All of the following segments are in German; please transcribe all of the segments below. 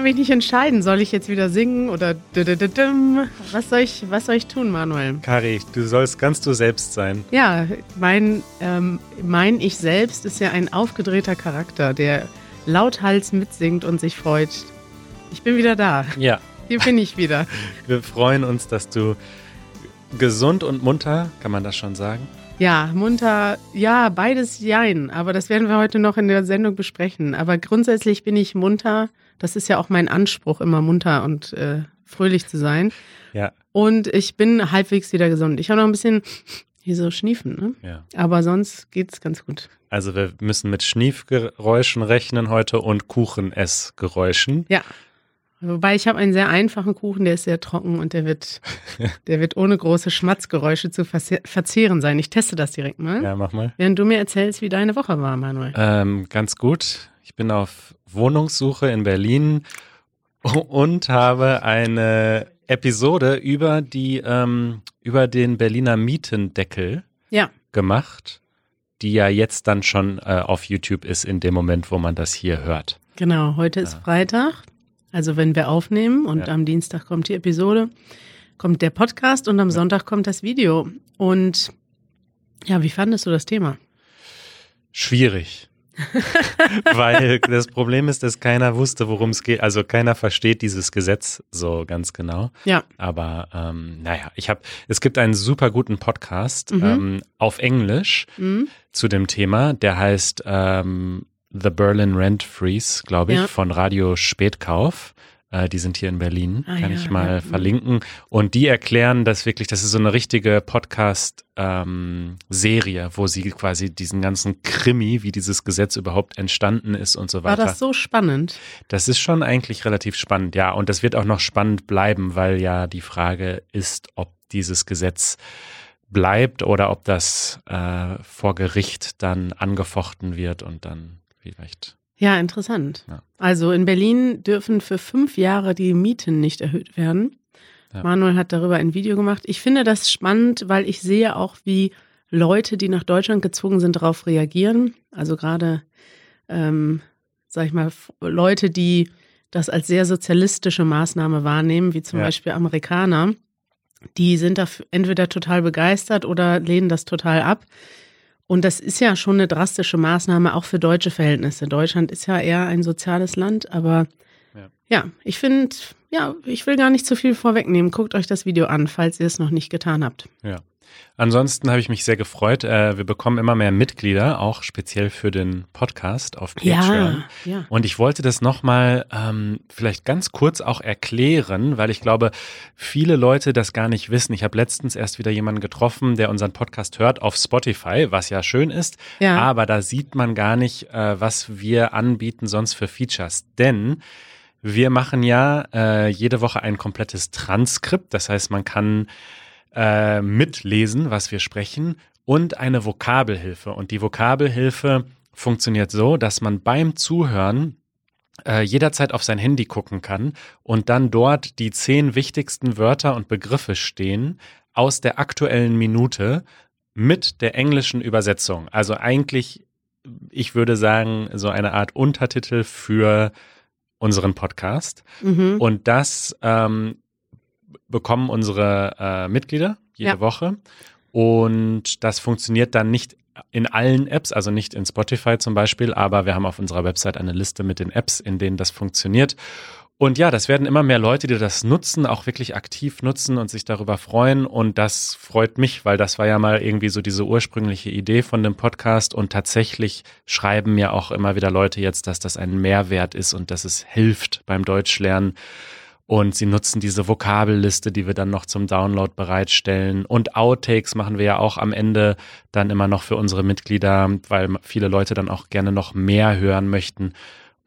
kann mich nicht entscheiden. Soll ich jetzt wieder singen oder was soll ich, was soll ich tun, Manuel? Kari, du sollst ganz du selbst sein. Ja, mein, ähm, mein Ich selbst ist ja ein aufgedrehter Charakter, der lauthals mitsingt und sich freut. Ich bin wieder da. Ja. Hier bin ich wieder. Wir freuen uns, dass du gesund und munter, kann man das schon sagen? Ja, munter, ja, beides jein. Aber das werden wir heute noch in der Sendung besprechen. Aber grundsätzlich bin ich munter. Das ist ja auch mein Anspruch, immer munter und äh, fröhlich zu sein. Ja. Und ich bin halbwegs wieder gesund. Ich habe noch ein bisschen hier so schniefen, ne? Ja. Aber sonst geht's ganz gut. Also wir müssen mit Schniefgeräuschen rechnen heute und Kuchenessgeräuschen. Ja. Wobei ich habe einen sehr einfachen Kuchen, der ist sehr trocken und der wird, der wird ohne große Schmatzgeräusche zu verzehren sein. Ich teste das direkt mal. Ja, mach mal. Während du mir erzählst, wie deine Woche war, Manuel. Ähm, ganz gut. Ich bin auf Wohnungssuche in Berlin und habe eine Episode über die ähm, über den Berliner Mietendeckel ja. gemacht, die ja jetzt dann schon äh, auf YouTube ist in dem Moment, wo man das hier hört. Genau, heute ist Freitag. Also wenn wir aufnehmen und ja. am Dienstag kommt die Episode, kommt der Podcast und am ja. Sonntag kommt das Video. Und ja, wie fandest du das Thema? Schwierig. Weil das Problem ist, dass keiner wusste, worum es geht. Also keiner versteht dieses Gesetz so ganz genau. Ja. Aber ähm, naja, ich habe, es gibt einen super guten Podcast mhm. ähm, auf Englisch mhm. zu dem Thema, der heißt ähm, The Berlin Rent Freeze, glaube ich, ja. von Radio Spätkauf. Äh, die sind hier in Berlin, ah, kann ja, ich mal ja. verlinken. Und die erklären das wirklich, das ist so eine richtige Podcast-Serie, ähm, wo sie quasi diesen ganzen Krimi, wie dieses Gesetz überhaupt entstanden ist und so weiter. War das so spannend? Das ist schon eigentlich relativ spannend, ja. Und das wird auch noch spannend bleiben, weil ja die Frage ist, ob dieses Gesetz bleibt oder ob das äh, vor Gericht dann angefochten wird und dann vielleicht. Ja, interessant. Ja. Also in Berlin dürfen für fünf Jahre die Mieten nicht erhöht werden. Ja. Manuel hat darüber ein Video gemacht. Ich finde das spannend, weil ich sehe auch, wie Leute, die nach Deutschland gezogen sind, darauf reagieren. Also gerade, ähm, sag ich mal, Leute, die das als sehr sozialistische Maßnahme wahrnehmen, wie zum ja. Beispiel Amerikaner, die sind da entweder total begeistert oder lehnen das total ab. Und das ist ja schon eine drastische Maßnahme, auch für deutsche Verhältnisse. Deutschland ist ja eher ein soziales Land, aber ja, ja ich finde, ja, ich will gar nicht zu viel vorwegnehmen. Guckt euch das Video an, falls ihr es noch nicht getan habt. Ja. Ansonsten habe ich mich sehr gefreut. Äh, wir bekommen immer mehr Mitglieder, auch speziell für den Podcast auf Patreon. Ja, ja. Und ich wollte das nochmal ähm, vielleicht ganz kurz auch erklären, weil ich glaube, viele Leute das gar nicht wissen. Ich habe letztens erst wieder jemanden getroffen, der unseren Podcast hört auf Spotify, was ja schön ist. Ja. Aber da sieht man gar nicht, äh, was wir anbieten sonst für Features. Denn wir machen ja äh, jede Woche ein komplettes Transkript. Das heißt, man kann äh, mitlesen, was wir sprechen, und eine Vokabelhilfe. Und die Vokabelhilfe funktioniert so, dass man beim Zuhören äh, jederzeit auf sein Handy gucken kann und dann dort die zehn wichtigsten Wörter und Begriffe stehen aus der aktuellen Minute mit der englischen Übersetzung. Also eigentlich, ich würde sagen, so eine Art Untertitel für unseren Podcast. Mhm. Und das ähm, bekommen unsere äh, Mitglieder jede ja. Woche. Und das funktioniert dann nicht in allen Apps, also nicht in Spotify zum Beispiel, aber wir haben auf unserer Website eine Liste mit den Apps, in denen das funktioniert. Und ja, das werden immer mehr Leute, die das nutzen, auch wirklich aktiv nutzen und sich darüber freuen. Und das freut mich, weil das war ja mal irgendwie so diese ursprüngliche Idee von dem Podcast. Und tatsächlich schreiben mir auch immer wieder Leute jetzt, dass das ein Mehrwert ist und dass es hilft beim Deutschlernen. Und sie nutzen diese Vokabelliste, die wir dann noch zum Download bereitstellen. Und Outtakes machen wir ja auch am Ende dann immer noch für unsere Mitglieder, weil viele Leute dann auch gerne noch mehr hören möchten.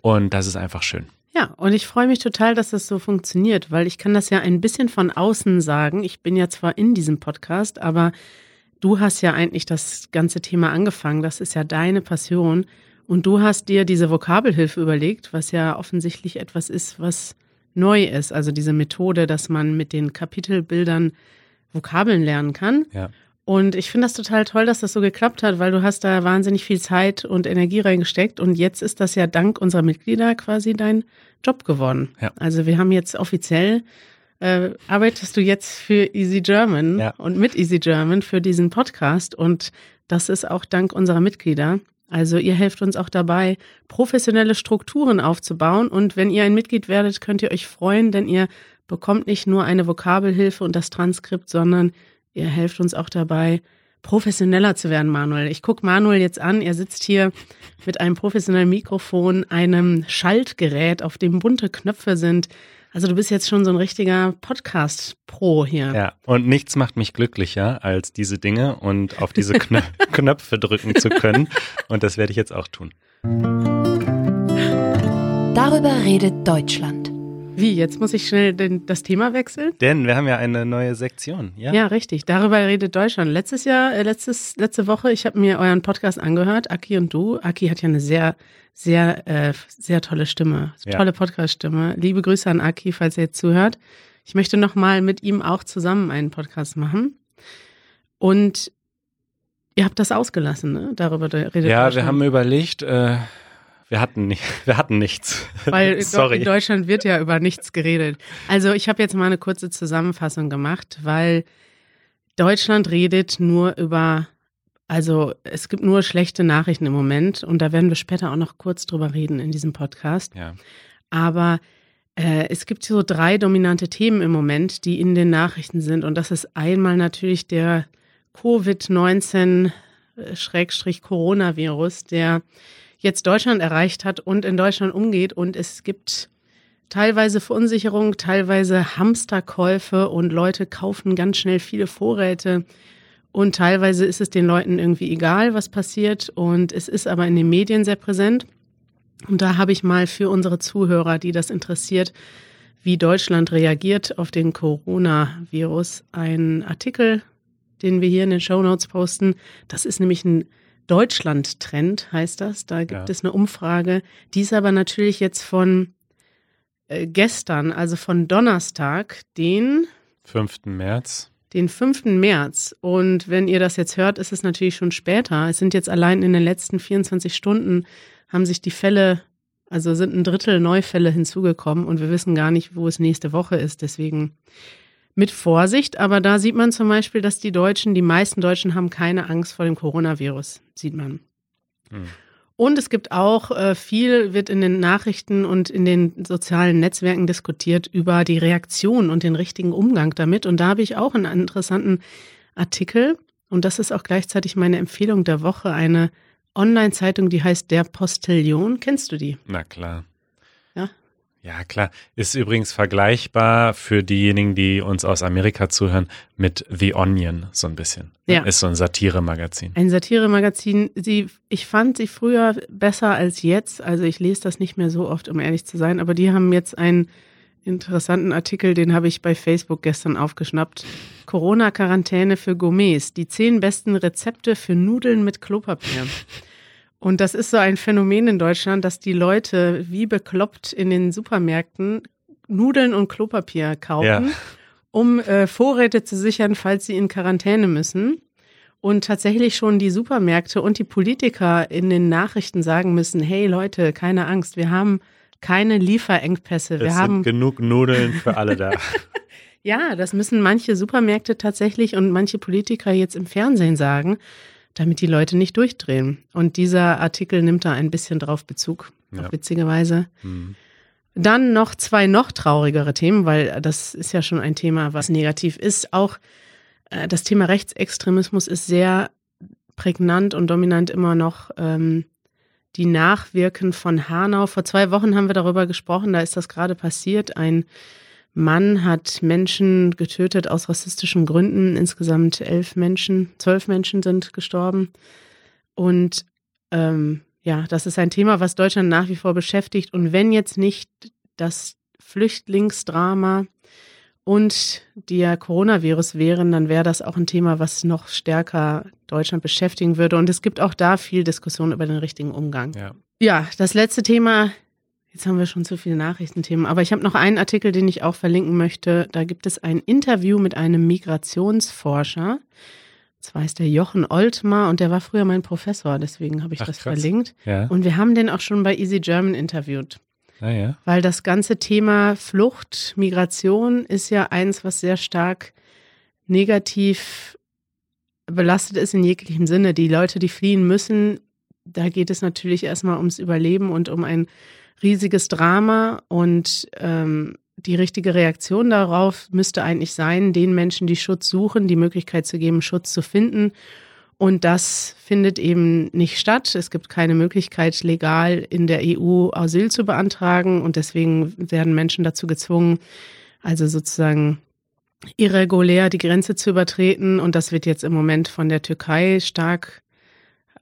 Und das ist einfach schön. Ja, und ich freue mich total, dass das so funktioniert, weil ich kann das ja ein bisschen von außen sagen. Ich bin ja zwar in diesem Podcast, aber du hast ja eigentlich das ganze Thema angefangen. Das ist ja deine Passion. Und du hast dir diese Vokabelhilfe überlegt, was ja offensichtlich etwas ist, was neu ist. Also diese Methode, dass man mit den Kapitelbildern Vokabeln lernen kann. Ja. Und ich finde das total toll, dass das so geklappt hat, weil du hast da wahnsinnig viel Zeit und Energie reingesteckt. Und jetzt ist das ja dank unserer Mitglieder quasi dein Job geworden. Ja. Also wir haben jetzt offiziell, äh, arbeitest du jetzt für Easy German ja. und mit Easy German für diesen Podcast. Und das ist auch dank unserer Mitglieder. Also ihr helft uns auch dabei, professionelle Strukturen aufzubauen. Und wenn ihr ein Mitglied werdet, könnt ihr euch freuen, denn ihr bekommt nicht nur eine Vokabelhilfe und das Transkript, sondern ihr helft uns auch dabei, professioneller zu werden, Manuel. Ich gucke Manuel jetzt an. Er sitzt hier mit einem professionellen Mikrofon, einem Schaltgerät, auf dem bunte Knöpfe sind. Also du bist jetzt schon so ein richtiger Podcast-Pro hier. Ja, und nichts macht mich glücklicher als diese Dinge und auf diese Knö Knöpfe drücken zu können. Und das werde ich jetzt auch tun. Darüber redet Deutschland. Wie, jetzt muss ich schnell den, das Thema wechseln? Denn wir haben ja eine neue Sektion, ja? Ja, richtig. Darüber redet Deutschland. Letztes Jahr, äh, letztes, letzte Woche, ich habe mir euren Podcast angehört, Aki und du. Aki hat ja eine sehr, sehr, äh, sehr tolle Stimme, ja. tolle Podcast-Stimme. Liebe Grüße an Aki, falls er jetzt zuhört. Ich möchte nochmal mit ihm auch zusammen einen Podcast machen. Und ihr habt das ausgelassen, ne? Darüber redet Ja, wir haben überlegt, äh, wir hatten, nicht, wir hatten nichts. Weil Sorry. in Deutschland wird ja über nichts geredet. Also ich habe jetzt mal eine kurze Zusammenfassung gemacht, weil Deutschland redet nur über, also es gibt nur schlechte Nachrichten im Moment und da werden wir später auch noch kurz drüber reden in diesem Podcast. Ja. Aber äh, es gibt so drei dominante Themen im Moment, die in den Nachrichten sind und das ist einmal natürlich der Covid-19-Coronavirus, der jetzt Deutschland erreicht hat und in Deutschland umgeht. Und es gibt teilweise Verunsicherung, teilweise Hamsterkäufe und Leute kaufen ganz schnell viele Vorräte. Und teilweise ist es den Leuten irgendwie egal, was passiert. Und es ist aber in den Medien sehr präsent. Und da habe ich mal für unsere Zuhörer, die das interessiert, wie Deutschland reagiert auf den Coronavirus, einen Artikel, den wir hier in den Show Notes posten. Das ist nämlich ein Deutschland-Trend heißt das. Da gibt ja. es eine Umfrage. Die ist aber natürlich jetzt von äh, gestern, also von Donnerstag, den 5. März. Den 5. März. Und wenn ihr das jetzt hört, ist es natürlich schon später. Es sind jetzt allein in den letzten 24 Stunden haben sich die Fälle, also sind ein Drittel Neufälle hinzugekommen und wir wissen gar nicht, wo es nächste Woche ist. Deswegen mit Vorsicht, aber da sieht man zum Beispiel, dass die Deutschen, die meisten Deutschen haben keine Angst vor dem Coronavirus, sieht man. Hm. Und es gibt auch äh, viel, wird in den Nachrichten und in den sozialen Netzwerken diskutiert über die Reaktion und den richtigen Umgang damit. Und da habe ich auch einen interessanten Artikel. Und das ist auch gleichzeitig meine Empfehlung der Woche, eine Online-Zeitung, die heißt Der Postillion. Kennst du die? Na klar. Ja, klar. Ist übrigens vergleichbar für diejenigen, die uns aus Amerika zuhören, mit The Onion so ein bisschen. Ja. Ist so ein Satire-Magazin. Ein Satire-Magazin. Sie, ich fand sie früher besser als jetzt. Also ich lese das nicht mehr so oft, um ehrlich zu sein. Aber die haben jetzt einen interessanten Artikel, den habe ich bei Facebook gestern aufgeschnappt. Corona-Quarantäne für Gourmets. Die zehn besten Rezepte für Nudeln mit Klopapier. Und das ist so ein Phänomen in Deutschland, dass die Leute wie bekloppt in den Supermärkten Nudeln und Klopapier kaufen, ja. um äh, Vorräte zu sichern, falls sie in Quarantäne müssen. Und tatsächlich schon die Supermärkte und die Politiker in den Nachrichten sagen müssen, hey Leute, keine Angst, wir haben keine Lieferengpässe. Wir es haben genug Nudeln für alle da. ja, das müssen manche Supermärkte tatsächlich und manche Politiker jetzt im Fernsehen sagen damit die Leute nicht durchdrehen. Und dieser Artikel nimmt da ein bisschen drauf Bezug, ja. witzigerweise. Mhm. Dann noch zwei noch traurigere Themen, weil das ist ja schon ein Thema, was negativ ist. Auch äh, das Thema Rechtsextremismus ist sehr prägnant und dominant immer noch. Ähm, die Nachwirken von Hanau. Vor zwei Wochen haben wir darüber gesprochen, da ist das gerade passiert. Ein Mann hat Menschen getötet aus rassistischen Gründen. Insgesamt elf Menschen, zwölf Menschen sind gestorben. Und ähm, ja, das ist ein Thema, was Deutschland nach wie vor beschäftigt. Und wenn jetzt nicht das Flüchtlingsdrama und der Coronavirus wären, dann wäre das auch ein Thema, was noch stärker Deutschland beschäftigen würde. Und es gibt auch da viel Diskussion über den richtigen Umgang. Ja, ja das letzte Thema Jetzt haben wir schon zu viele Nachrichtenthemen, aber ich habe noch einen Artikel, den ich auch verlinken möchte. Da gibt es ein Interview mit einem Migrationsforscher zwar heißt der Jochen Oltmar und der war früher mein Professor, deswegen habe ich Ach, das krass. verlinkt. Ja. Und wir haben den auch schon bei Easy German interviewt. Ah, ja. Weil das ganze Thema Flucht, Migration ist ja eins, was sehr stark negativ belastet ist in jeglichem Sinne. Die Leute, die fliehen müssen, da geht es natürlich erstmal ums Überleben und um ein riesiges Drama und ähm, die richtige Reaktion darauf müsste eigentlich sein, den Menschen, die Schutz suchen, die Möglichkeit zu geben, Schutz zu finden. Und das findet eben nicht statt. Es gibt keine Möglichkeit, legal in der EU Asyl zu beantragen. Und deswegen werden Menschen dazu gezwungen, also sozusagen irregulär die Grenze zu übertreten. Und das wird jetzt im Moment von der Türkei stark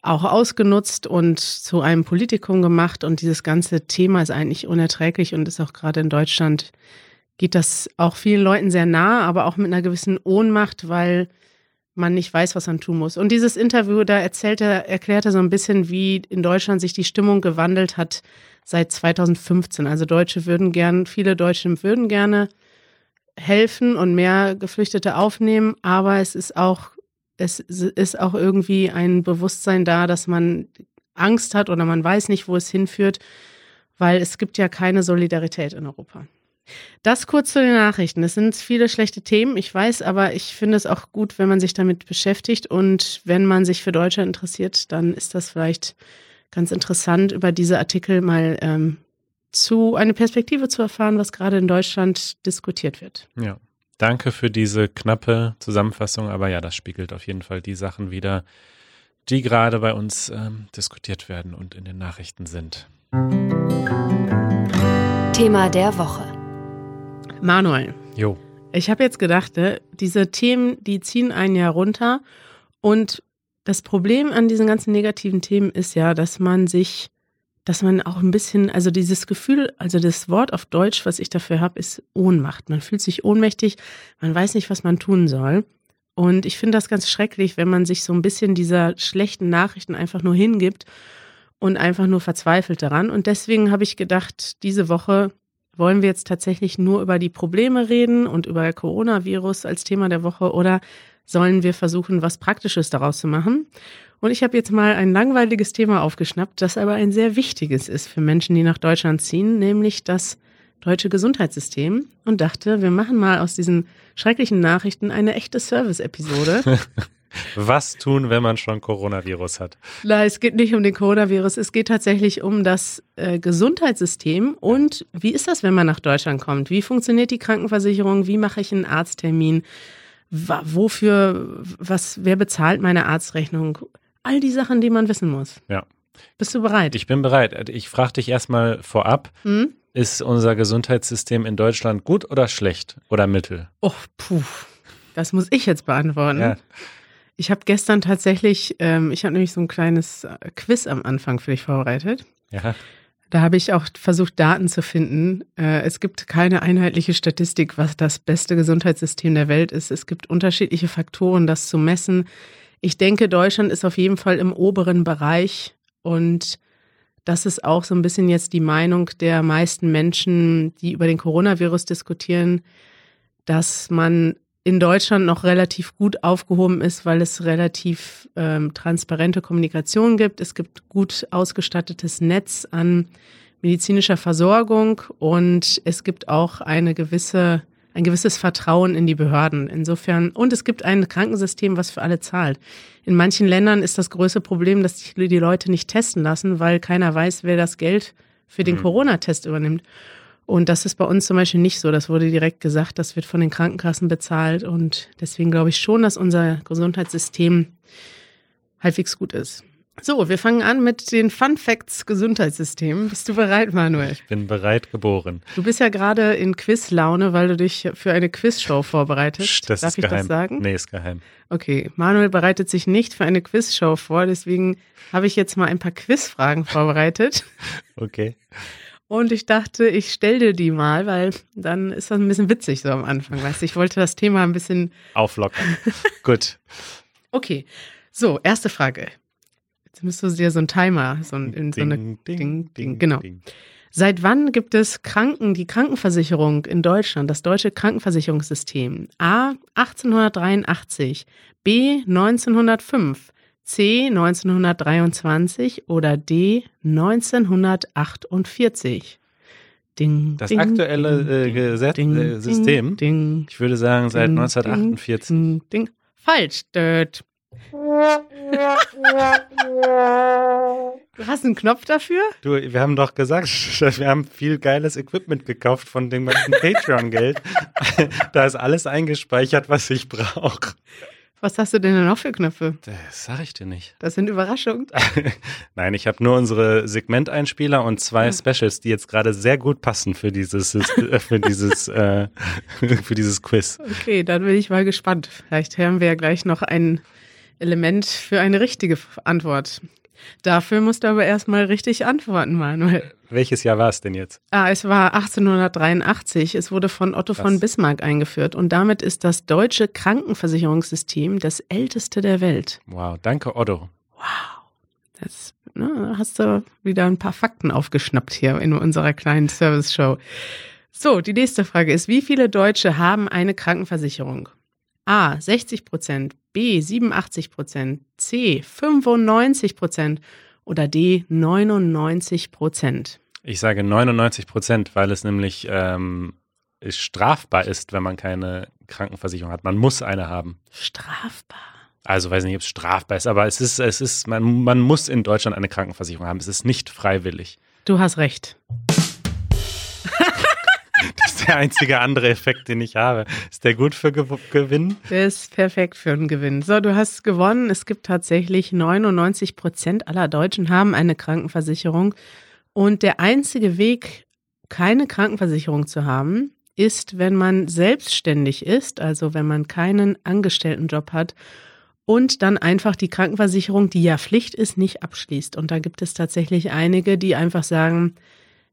auch ausgenutzt und zu einem Politikum gemacht. Und dieses ganze Thema ist eigentlich unerträglich und ist auch gerade in Deutschland, geht das auch vielen Leuten sehr nah, aber auch mit einer gewissen Ohnmacht, weil man nicht weiß, was man tun muss. Und dieses Interview, da erzählt er, erklärt er so ein bisschen, wie in Deutschland sich die Stimmung gewandelt hat seit 2015. Also Deutsche würden gern, viele Deutsche würden gerne helfen und mehr Geflüchtete aufnehmen, aber es ist auch es ist auch irgendwie ein Bewusstsein da, dass man Angst hat oder man weiß nicht, wo es hinführt, weil es gibt ja keine Solidarität in Europa. Das kurz zu den Nachrichten. Es sind viele schlechte Themen, ich weiß, aber ich finde es auch gut, wenn man sich damit beschäftigt und wenn man sich für Deutschland interessiert, dann ist das vielleicht ganz interessant, über diese Artikel mal ähm, zu eine Perspektive zu erfahren, was gerade in Deutschland diskutiert wird. Ja. Danke für diese knappe Zusammenfassung, aber ja, das spiegelt auf jeden Fall die Sachen wieder, die gerade bei uns ähm, diskutiert werden und in den Nachrichten sind. Thema der Woche. Manuel. Jo. Ich habe jetzt gedacht, ne, diese Themen, die ziehen einen ja runter. Und das Problem an diesen ganzen negativen Themen ist ja, dass man sich dass man auch ein bisschen, also dieses Gefühl, also das Wort auf Deutsch, was ich dafür habe, ist Ohnmacht. Man fühlt sich ohnmächtig, man weiß nicht, was man tun soll. Und ich finde das ganz schrecklich, wenn man sich so ein bisschen dieser schlechten Nachrichten einfach nur hingibt und einfach nur verzweifelt daran. Und deswegen habe ich gedacht, diese Woche wollen wir jetzt tatsächlich nur über die Probleme reden und über Coronavirus als Thema der Woche oder sollen wir versuchen, was Praktisches daraus zu machen? Und ich habe jetzt mal ein langweiliges Thema aufgeschnappt, das aber ein sehr wichtiges ist für Menschen, die nach Deutschland ziehen, nämlich das deutsche Gesundheitssystem und dachte, wir machen mal aus diesen schrecklichen Nachrichten eine echte Service-Episode. Was tun, wenn man schon Coronavirus hat? Na, es geht nicht um den Coronavirus, es geht tatsächlich um das äh, Gesundheitssystem und wie ist das, wenn man nach Deutschland kommt? Wie funktioniert die Krankenversicherung? Wie mache ich einen Arzttermin? Wofür, was, wer bezahlt meine Arztrechnung? All die Sachen, die man wissen muss. Ja. Bist du bereit? Ich bin bereit. Ich frage dich erstmal vorab. Hm? Ist unser Gesundheitssystem in Deutschland gut oder schlecht oder mittel? Oh, puh. Das muss ich jetzt beantworten. Ja. Ich habe gestern tatsächlich, ähm, ich habe nämlich so ein kleines äh, Quiz am Anfang für dich vorbereitet. Ja. Da habe ich auch versucht, Daten zu finden. Äh, es gibt keine einheitliche Statistik, was das beste Gesundheitssystem der Welt ist. Es gibt unterschiedliche Faktoren, das zu messen. Ich denke, Deutschland ist auf jeden Fall im oberen Bereich und das ist auch so ein bisschen jetzt die Meinung der meisten Menschen, die über den Coronavirus diskutieren, dass man in Deutschland noch relativ gut aufgehoben ist, weil es relativ ähm, transparente Kommunikation gibt. Es gibt gut ausgestattetes Netz an medizinischer Versorgung und es gibt auch eine gewisse ein gewisses Vertrauen in die Behörden. Insofern, und es gibt ein Krankensystem, was für alle zahlt. In manchen Ländern ist das größte Problem, dass die Leute nicht testen lassen, weil keiner weiß, wer das Geld für den mhm. Corona-Test übernimmt. Und das ist bei uns zum Beispiel nicht so. Das wurde direkt gesagt, das wird von den Krankenkassen bezahlt. Und deswegen glaube ich schon, dass unser Gesundheitssystem halbwegs gut ist. So, wir fangen an mit den Fun Facts Gesundheitssystem. Bist du bereit, Manuel? Ich bin bereit geboren. Du bist ja gerade in Quizlaune, weil du dich für eine Quizshow vorbereitest. Das Darf ich geheim. das sagen? Nee, ist geheim. Okay, Manuel bereitet sich nicht für eine Quizshow vor, deswegen habe ich jetzt mal ein paar Quizfragen vorbereitet. Okay. Und ich dachte, ich stelle dir die mal, weil dann ist das ein bisschen witzig so am Anfang. Weißt du, ich wollte das Thema ein bisschen auflockern. Gut. Okay. So, erste Frage. Jetzt müsstest du dir so einen Timer, so ein, in so eine ding, ding, ding, genau. Seit wann gibt es Kranken, die Krankenversicherung in Deutschland, das deutsche Krankenversicherungssystem? A. 1883, B. 1905, C. 1923 oder D. 1948? Ding, das ding, aktuelle ding, äh, Gesetz, ding, äh, System, ich würde sagen seit 1948. Falsch. Död. Du hast einen Knopf dafür? Du, wir haben doch gesagt, wir haben viel geiles Equipment gekauft von dem ganzen Patreon-Geld. da ist alles eingespeichert, was ich brauche. Was hast du denn noch für Knöpfe? Das sag ich dir nicht. Das sind Überraschungen. Nein, ich habe nur unsere Segmenteinspieler und zwei ja. Specials, die jetzt gerade sehr gut passen für dieses, für dieses, äh, für dieses Quiz. Okay, dann bin ich mal gespannt. Vielleicht hören wir ja gleich noch ein Element für eine richtige Antwort. Dafür musst du aber erstmal richtig antworten, Manuel. Welches Jahr war es denn jetzt? Ah, es war 1883. Es wurde von Otto Was? von Bismarck eingeführt und damit ist das deutsche Krankenversicherungssystem das älteste der Welt. Wow, danke Otto. Wow. Das ne, hast du wieder ein paar Fakten aufgeschnappt hier in unserer kleinen Service-Show. So, die nächste Frage ist, wie viele Deutsche haben eine Krankenversicherung? A 60 Prozent, B 87 Prozent, C 95 Prozent oder D 99 Prozent? Ich sage 99 Prozent, weil es nämlich ähm, strafbar ist, wenn man keine Krankenversicherung hat. Man muss eine haben. Strafbar? Also weiß nicht, ob es strafbar ist, aber es ist, es ist, man, man muss in Deutschland eine Krankenversicherung haben. Es ist nicht freiwillig. Du hast recht. Das ist der einzige andere Effekt, den ich habe. Ist der gut für Ge Gewinn? Der ist perfekt für einen Gewinn. So, du hast gewonnen. Es gibt tatsächlich 99 Prozent aller Deutschen haben eine Krankenversicherung. Und der einzige Weg, keine Krankenversicherung zu haben, ist, wenn man selbstständig ist, also wenn man keinen Angestelltenjob hat und dann einfach die Krankenversicherung, die ja Pflicht ist, nicht abschließt. Und da gibt es tatsächlich einige, die einfach sagen,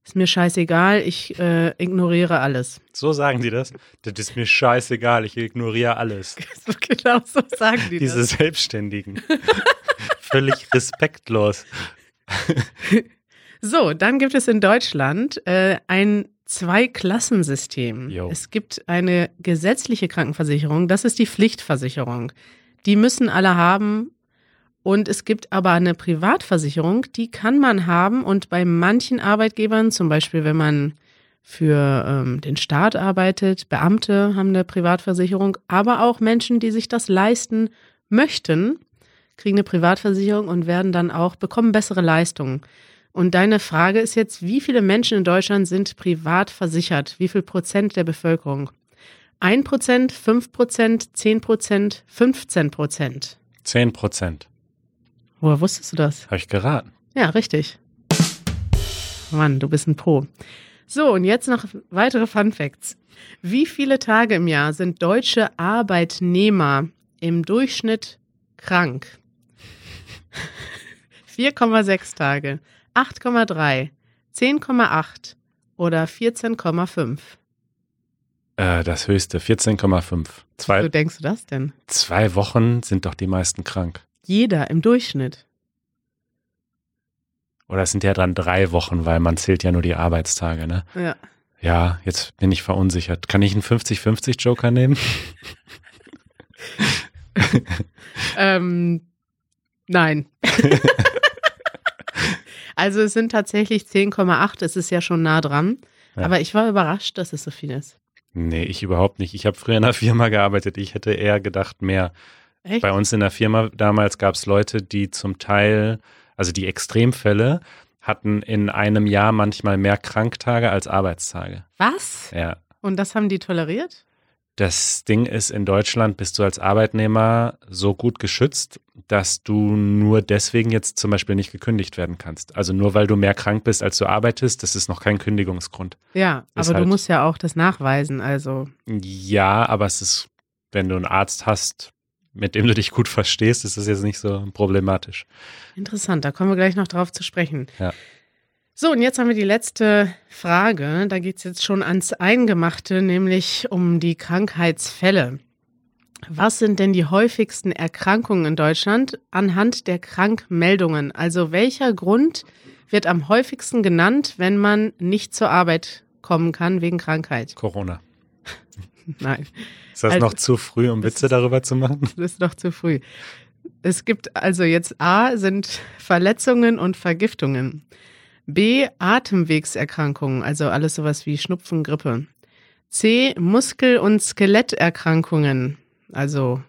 ist mir scheißegal, ich äh, ignoriere alles. So sagen die das? Das ist mir scheißegal, ich ignoriere alles. genau so sagen die Diese das. Selbstständigen. Völlig respektlos. so, dann gibt es in Deutschland äh, ein Zwei-Klassensystem. Es gibt eine gesetzliche Krankenversicherung, das ist die Pflichtversicherung. Die müssen alle haben, und es gibt aber eine Privatversicherung, die kann man haben und bei manchen Arbeitgebern, zum Beispiel wenn man für ähm, den Staat arbeitet, Beamte haben eine Privatversicherung, aber auch Menschen, die sich das leisten möchten, kriegen eine Privatversicherung und werden dann auch, bekommen bessere Leistungen. Und deine Frage ist jetzt, wie viele Menschen in Deutschland sind privat versichert? Wie viel Prozent der Bevölkerung? Ein Prozent, fünf Prozent, zehn Prozent, 15 Prozent? Zehn Prozent. Woher wusstest du das? Habe ich geraten. Ja, richtig. Mann, du bist ein Pro. So, und jetzt noch weitere Fun Facts. Wie viele Tage im Jahr sind deutsche Arbeitnehmer im Durchschnitt krank? 4,6 Tage, 8,3, 10,8 oder 14,5? Äh, das höchste, 14,5. Wieso denkst du das denn? Zwei Wochen sind doch die meisten krank. Jeder im Durchschnitt. Oder es sind ja dann drei Wochen, weil man zählt ja nur die Arbeitstage, ne? Ja. Ja, jetzt bin ich verunsichert. Kann ich einen 50-50 Joker nehmen? ähm, nein. also es sind tatsächlich 10,8, es ist ja schon nah dran. Ja. Aber ich war überrascht, dass es so viel ist. Nee, ich überhaupt nicht. Ich habe früher in einer Firma gearbeitet. Ich hätte eher gedacht, mehr. Echt? Bei uns in der Firma damals gab es Leute, die zum Teil, also die Extremfälle, hatten in einem Jahr manchmal mehr Kranktage als Arbeitstage. Was? Ja. Und das haben die toleriert? Das Ding ist, in Deutschland bist du als Arbeitnehmer so gut geschützt, dass du nur deswegen jetzt zum Beispiel nicht gekündigt werden kannst. Also nur weil du mehr krank bist, als du arbeitest, das ist noch kein Kündigungsgrund. Ja, aber halt, du musst ja auch das nachweisen, also. Ja, aber es ist, wenn du einen Arzt hast, mit dem du dich gut verstehst, ist das jetzt nicht so problematisch. Interessant, da kommen wir gleich noch drauf zu sprechen. Ja. So, und jetzt haben wir die letzte Frage. Da geht es jetzt schon ans Eingemachte, nämlich um die Krankheitsfälle. Was sind denn die häufigsten Erkrankungen in Deutschland anhand der Krankmeldungen? Also welcher Grund wird am häufigsten genannt, wenn man nicht zur Arbeit kommen kann wegen Krankheit? Corona. Nein. Ist das also, noch zu früh, um Witze darüber zu machen? Das ist noch zu früh. Es gibt also jetzt A sind Verletzungen und Vergiftungen. B Atemwegserkrankungen, also alles sowas wie Schnupfen, Grippe. C Muskel- und Skeletterkrankungen, also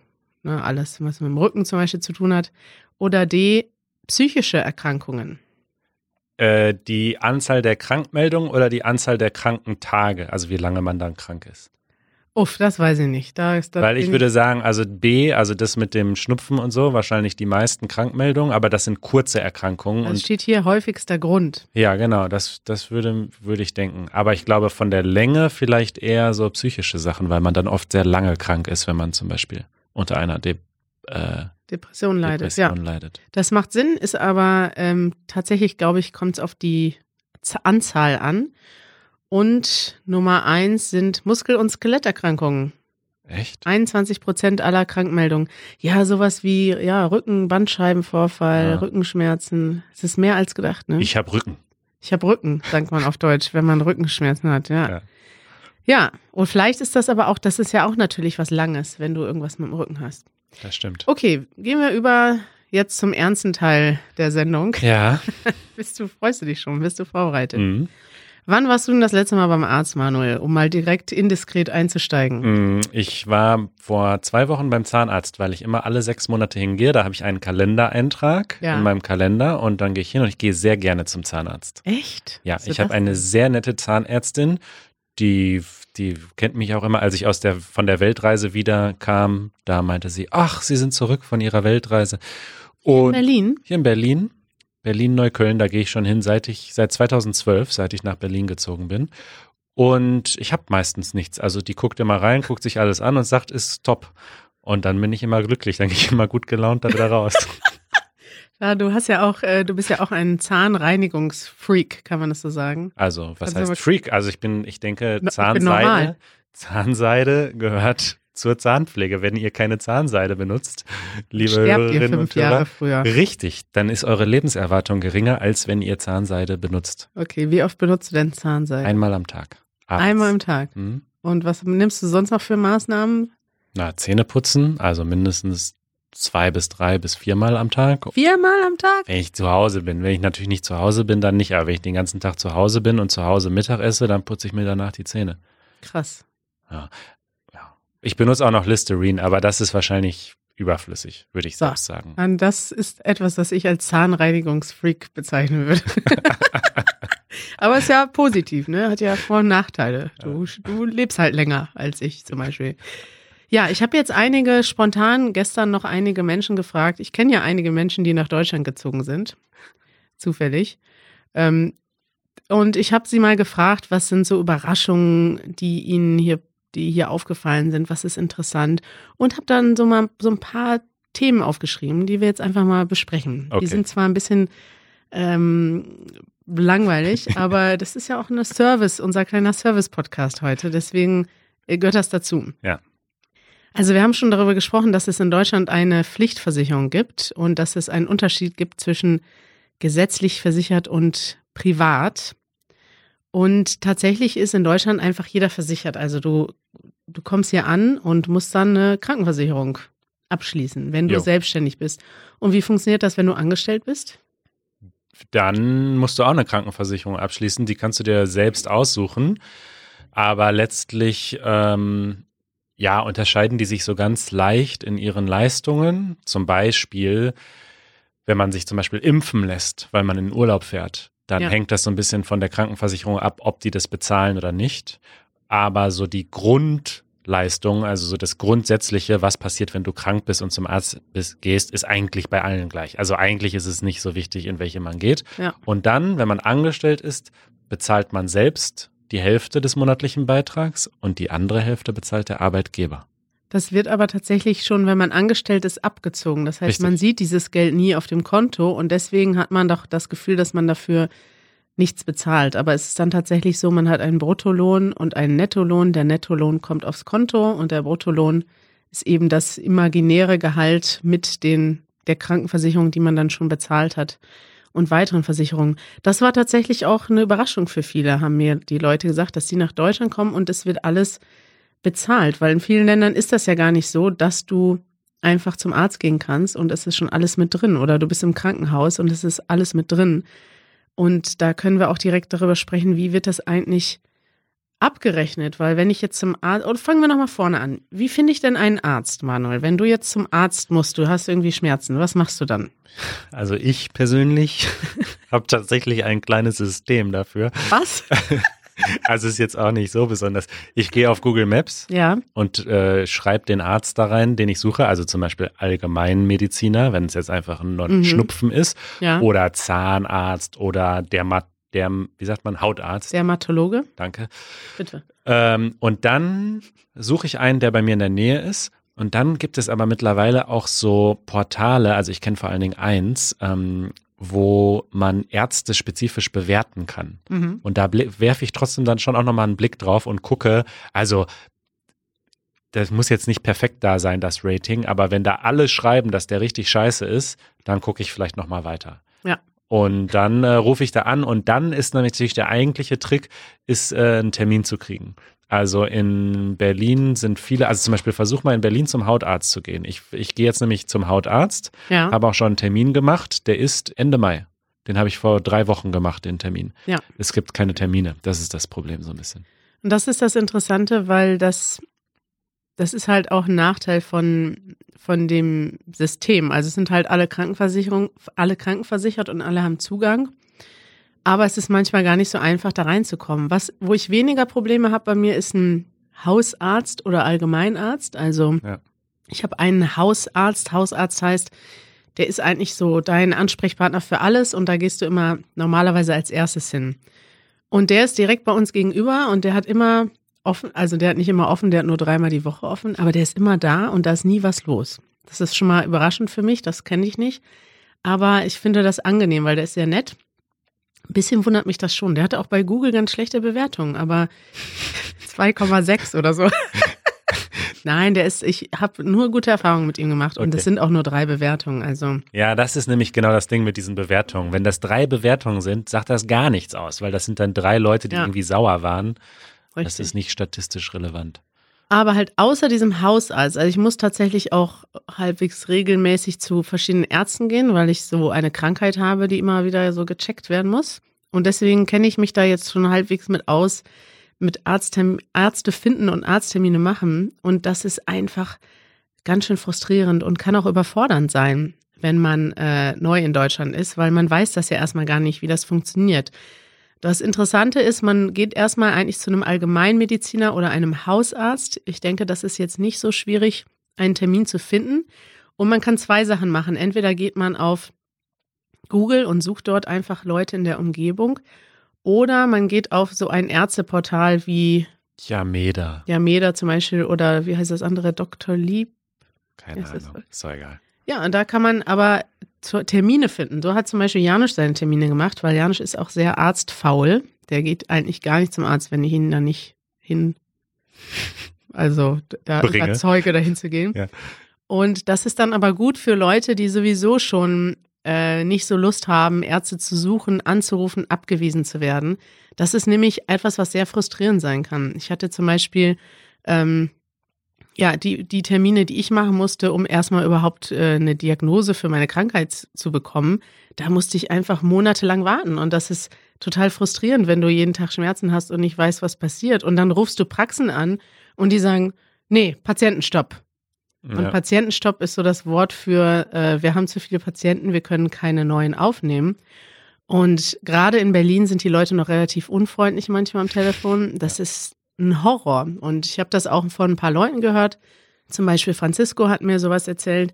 ne, alles, was mit dem Rücken zum Beispiel zu tun hat. Oder D psychische Erkrankungen. Äh, die Anzahl der Krankmeldungen oder die Anzahl der Krankentage, also wie lange man dann krank ist? Uff, das weiß ich nicht. Da ist Weil ich würde sagen, also B, also das mit dem Schnupfen und so, wahrscheinlich die meisten Krankmeldungen, aber das sind kurze Erkrankungen. Das steht hier häufigster Grund. Ja, genau, das, das würde, würde ich denken. Aber ich glaube von der Länge vielleicht eher so psychische Sachen, weil man dann oft sehr lange krank ist, wenn man zum Beispiel unter einer De äh, Depression leidet. Depression ja. leidet. Das macht Sinn, ist aber ähm, tatsächlich, glaube ich, kommt es auf die Anzahl an. Und Nummer eins sind Muskel- und Skeletterkrankungen. Echt? 21 Prozent aller Krankmeldungen. Ja, sowas wie ja, Rücken, Bandscheibenvorfall, ja. Rückenschmerzen. Es ist mehr als gedacht, ne? Ich habe Rücken. Ich habe Rücken, sagt man auf Deutsch, wenn man Rückenschmerzen hat, ja. ja. Ja, und vielleicht ist das aber auch, das ist ja auch natürlich was Langes, wenn du irgendwas mit dem Rücken hast. Das stimmt. Okay, gehen wir über jetzt zum ernsten Teil der Sendung. Ja. bist du, freust du dich schon? Bist du vorbereitet? Mhm. Wann warst du denn das letzte Mal beim Arzt, Manuel, um mal direkt indiskret einzusteigen? Mm, ich war vor zwei Wochen beim Zahnarzt, weil ich immer alle sechs Monate hingehe. Da habe ich einen Kalendereintrag ja. in meinem Kalender und dann gehe ich hin und ich gehe sehr gerne zum Zahnarzt. Echt? Ja, ich habe eine sehr nette Zahnärztin, die, die kennt mich auch immer, als ich aus der, von der Weltreise wieder kam. Da meinte sie, ach, Sie sind zurück von Ihrer Weltreise. Und in Berlin? Hier in Berlin. Berlin-Neukölln, da gehe ich schon hin, seit ich, seit 2012, seit ich nach Berlin gezogen bin. Und ich habe meistens nichts. Also die guckt immer rein, guckt sich alles an und sagt, ist top. Und dann bin ich immer glücklich, dann gehe ich immer gut gelaunt da wieder raus. Ja, du hast ja auch, äh, du bist ja auch ein Zahnreinigungsfreak, kann man das so sagen? Also, was also, heißt Freak? Also ich bin, ich denke, Zahnseide, Zahnseide gehört zur Zahnpflege, wenn ihr keine Zahnseide benutzt, liebe Sterbt Hörerinnen ihr fünf und Hörer. Jahre früher. Richtig, dann ist eure Lebenserwartung geringer, als wenn ihr Zahnseide benutzt. Okay, wie oft benutzt du denn Zahnseide? Einmal am Tag. Abends. Einmal am Tag. Mhm. Und was nimmst du sonst noch für Maßnahmen? Na, Zähne putzen, also mindestens zwei bis drei bis viermal am Tag. Viermal am Tag? Wenn ich zu Hause bin. Wenn ich natürlich nicht zu Hause bin, dann nicht. Aber wenn ich den ganzen Tag zu Hause bin und zu Hause Mittag esse, dann putze ich mir danach die Zähne. Krass. Ja. Ich benutze auch noch Listerine, aber das ist wahrscheinlich überflüssig, würde ich so, selbst sagen. Und das ist etwas, was ich als Zahnreinigungsfreak bezeichnen würde. aber ist ja positiv, ne? Hat ja Vor- und Nachteile. Du, du lebst halt länger als ich zum Beispiel. Ja, ich habe jetzt einige spontan gestern noch einige Menschen gefragt. Ich kenne ja einige Menschen, die nach Deutschland gezogen sind. Zufällig. Ähm, und ich habe sie mal gefragt, was sind so Überraschungen, die ihnen hier die hier aufgefallen sind, was ist interessant und habe dann so mal so ein paar Themen aufgeschrieben, die wir jetzt einfach mal besprechen. Okay. Die sind zwar ein bisschen ähm, langweilig, aber das ist ja auch eine Service, unser kleiner Service-Podcast heute, deswegen gehört das dazu. Ja. Also wir haben schon darüber gesprochen, dass es in Deutschland eine Pflichtversicherung gibt und dass es einen Unterschied gibt zwischen gesetzlich versichert und privat. Und tatsächlich ist in Deutschland einfach jeder versichert. Also du, du kommst hier an und musst dann eine Krankenversicherung abschließen, wenn du jo. selbstständig bist. Und wie funktioniert das, wenn du angestellt bist? Dann musst du auch eine Krankenversicherung abschließen. Die kannst du dir selbst aussuchen. Aber letztlich, ähm, ja, unterscheiden die sich so ganz leicht in ihren Leistungen. Zum Beispiel, wenn man sich zum Beispiel impfen lässt, weil man in den Urlaub fährt dann ja. hängt das so ein bisschen von der Krankenversicherung ab, ob die das bezahlen oder nicht. Aber so die Grundleistung, also so das Grundsätzliche, was passiert, wenn du krank bist und zum Arzt bist, gehst, ist eigentlich bei allen gleich. Also eigentlich ist es nicht so wichtig, in welche man geht. Ja. Und dann, wenn man angestellt ist, bezahlt man selbst die Hälfte des monatlichen Beitrags und die andere Hälfte bezahlt der Arbeitgeber. Das wird aber tatsächlich schon, wenn man angestellt ist, abgezogen. Das heißt, Richtig. man sieht dieses Geld nie auf dem Konto und deswegen hat man doch das Gefühl, dass man dafür nichts bezahlt. Aber es ist dann tatsächlich so, man hat einen Bruttolohn und einen Nettolohn. Der Nettolohn kommt aufs Konto und der Bruttolohn ist eben das imaginäre Gehalt mit den, der Krankenversicherung, die man dann schon bezahlt hat. und weiteren Versicherungen. Das war tatsächlich auch eine Überraschung für viele, haben mir die Leute gesagt, dass sie nach Deutschland kommen und es wird alles bezahlt, weil in vielen Ländern ist das ja gar nicht so, dass du einfach zum Arzt gehen kannst und es ist schon alles mit drin oder du bist im Krankenhaus und es ist alles mit drin. Und da können wir auch direkt darüber sprechen, wie wird das eigentlich abgerechnet, weil wenn ich jetzt zum Arzt, oder fangen wir nochmal vorne an. Wie finde ich denn einen Arzt, Manuel? Wenn du jetzt zum Arzt musst, du hast irgendwie Schmerzen, was machst du dann? Also ich persönlich habe tatsächlich ein kleines System dafür. Was? Also ist jetzt auch nicht so besonders. Ich gehe auf Google Maps ja. und äh, schreibe den Arzt da rein, den ich suche. Also zum Beispiel Allgemeinmediziner, wenn es jetzt einfach ein mhm. Schnupfen ist. Ja. Oder Zahnarzt oder Dermat der, wie sagt man, Hautarzt. Dermatologe. Danke. Bitte. Ähm, und dann suche ich einen, der bei mir in der Nähe ist. Und dann gibt es aber mittlerweile auch so Portale, also ich kenne vor allen Dingen eins, ähm, wo man Ärzte spezifisch bewerten kann. Mhm. Und da werfe ich trotzdem dann schon auch nochmal einen Blick drauf und gucke, also das muss jetzt nicht perfekt da sein, das Rating, aber wenn da alle schreiben, dass der richtig scheiße ist, dann gucke ich vielleicht nochmal weiter. Ja. Und dann äh, rufe ich da an und dann ist natürlich der eigentliche Trick, ist äh, einen Termin zu kriegen. Also in Berlin sind viele, also zum Beispiel versuch mal in Berlin zum Hautarzt zu gehen. Ich, ich gehe jetzt nämlich zum Hautarzt, ja. habe auch schon einen Termin gemacht, der ist Ende Mai. Den habe ich vor drei Wochen gemacht, den Termin. Ja. Es gibt keine Termine. Das ist das Problem so ein bisschen. Und das ist das Interessante, weil das, das ist halt auch ein Nachteil von, von dem System. Also es sind halt alle Krankenversicherungen, alle krankenversichert und alle haben Zugang. Aber es ist manchmal gar nicht so einfach, da reinzukommen. Was, wo ich weniger Probleme habe bei mir, ist ein Hausarzt oder Allgemeinarzt. Also ja. ich habe einen Hausarzt. Hausarzt heißt, der ist eigentlich so dein Ansprechpartner für alles und da gehst du immer normalerweise als erstes hin. Und der ist direkt bei uns gegenüber und der hat immer offen, also der hat nicht immer offen, der hat nur dreimal die Woche offen, aber der ist immer da und da ist nie was los. Das ist schon mal überraschend für mich, das kenne ich nicht. Aber ich finde das angenehm, weil der ist sehr nett ein bisschen wundert mich das schon. Der hatte auch bei Google ganz schlechte Bewertungen, aber 2,6 oder so. Nein, der ist, ich habe nur gute Erfahrungen mit ihm gemacht und es sind auch nur drei Bewertungen. Also ja, das ist nämlich genau das Ding mit diesen Bewertungen. Wenn das drei Bewertungen sind, sagt das gar nichts aus, weil das sind dann drei Leute, die ja. irgendwie sauer waren. Richtig. Das ist nicht statistisch relevant. Aber halt außer diesem Hausarzt, also ich muss tatsächlich auch halbwegs regelmäßig zu verschiedenen Ärzten gehen, weil ich so eine Krankheit habe, die immer wieder so gecheckt werden muss. Und deswegen kenne ich mich da jetzt schon halbwegs mit aus, mit Arztterm Ärzte finden und Arzttermine machen. Und das ist einfach ganz schön frustrierend und kann auch überfordernd sein, wenn man äh, neu in Deutschland ist, weil man weiß das ja erstmal gar nicht, wie das funktioniert. Das Interessante ist, man geht erstmal eigentlich zu einem Allgemeinmediziner oder einem Hausarzt. Ich denke, das ist jetzt nicht so schwierig, einen Termin zu finden. Und man kann zwei Sachen machen. Entweder geht man auf Google und sucht dort einfach Leute in der Umgebung. Oder man geht auf so ein Ärzteportal wie Yameda. Yameda zum Beispiel oder wie heißt das andere? Dr. Lieb? Keine Ahnung, ist doch egal. Ja, und da kann man aber Termine finden. So hat zum Beispiel Janusz seine Termine gemacht, weil Janusz ist auch sehr arztfaul. Der geht eigentlich gar nicht zum Arzt, wenn ich ihn da nicht hin, also da Bringe. überzeuge, dahin zu gehen. Ja. Und das ist dann aber gut für Leute, die sowieso schon äh, nicht so Lust haben, Ärzte zu suchen, anzurufen, abgewiesen zu werden. Das ist nämlich etwas, was sehr frustrierend sein kann. Ich hatte zum Beispiel ähm, ja, die, die Termine, die ich machen musste, um erstmal überhaupt äh, eine Diagnose für meine Krankheit zu bekommen, da musste ich einfach monatelang warten. Und das ist total frustrierend, wenn du jeden Tag Schmerzen hast und nicht weißt, was passiert. Und dann rufst du Praxen an und die sagen, nee, Patientenstopp. Ja. Und Patientenstopp ist so das Wort für, äh, wir haben zu viele Patienten, wir können keine neuen aufnehmen. Und gerade in Berlin sind die Leute noch relativ unfreundlich manchmal am Telefon. Das ist ein Horror. Und ich habe das auch von ein paar Leuten gehört. Zum Beispiel Francisco hat mir sowas erzählt.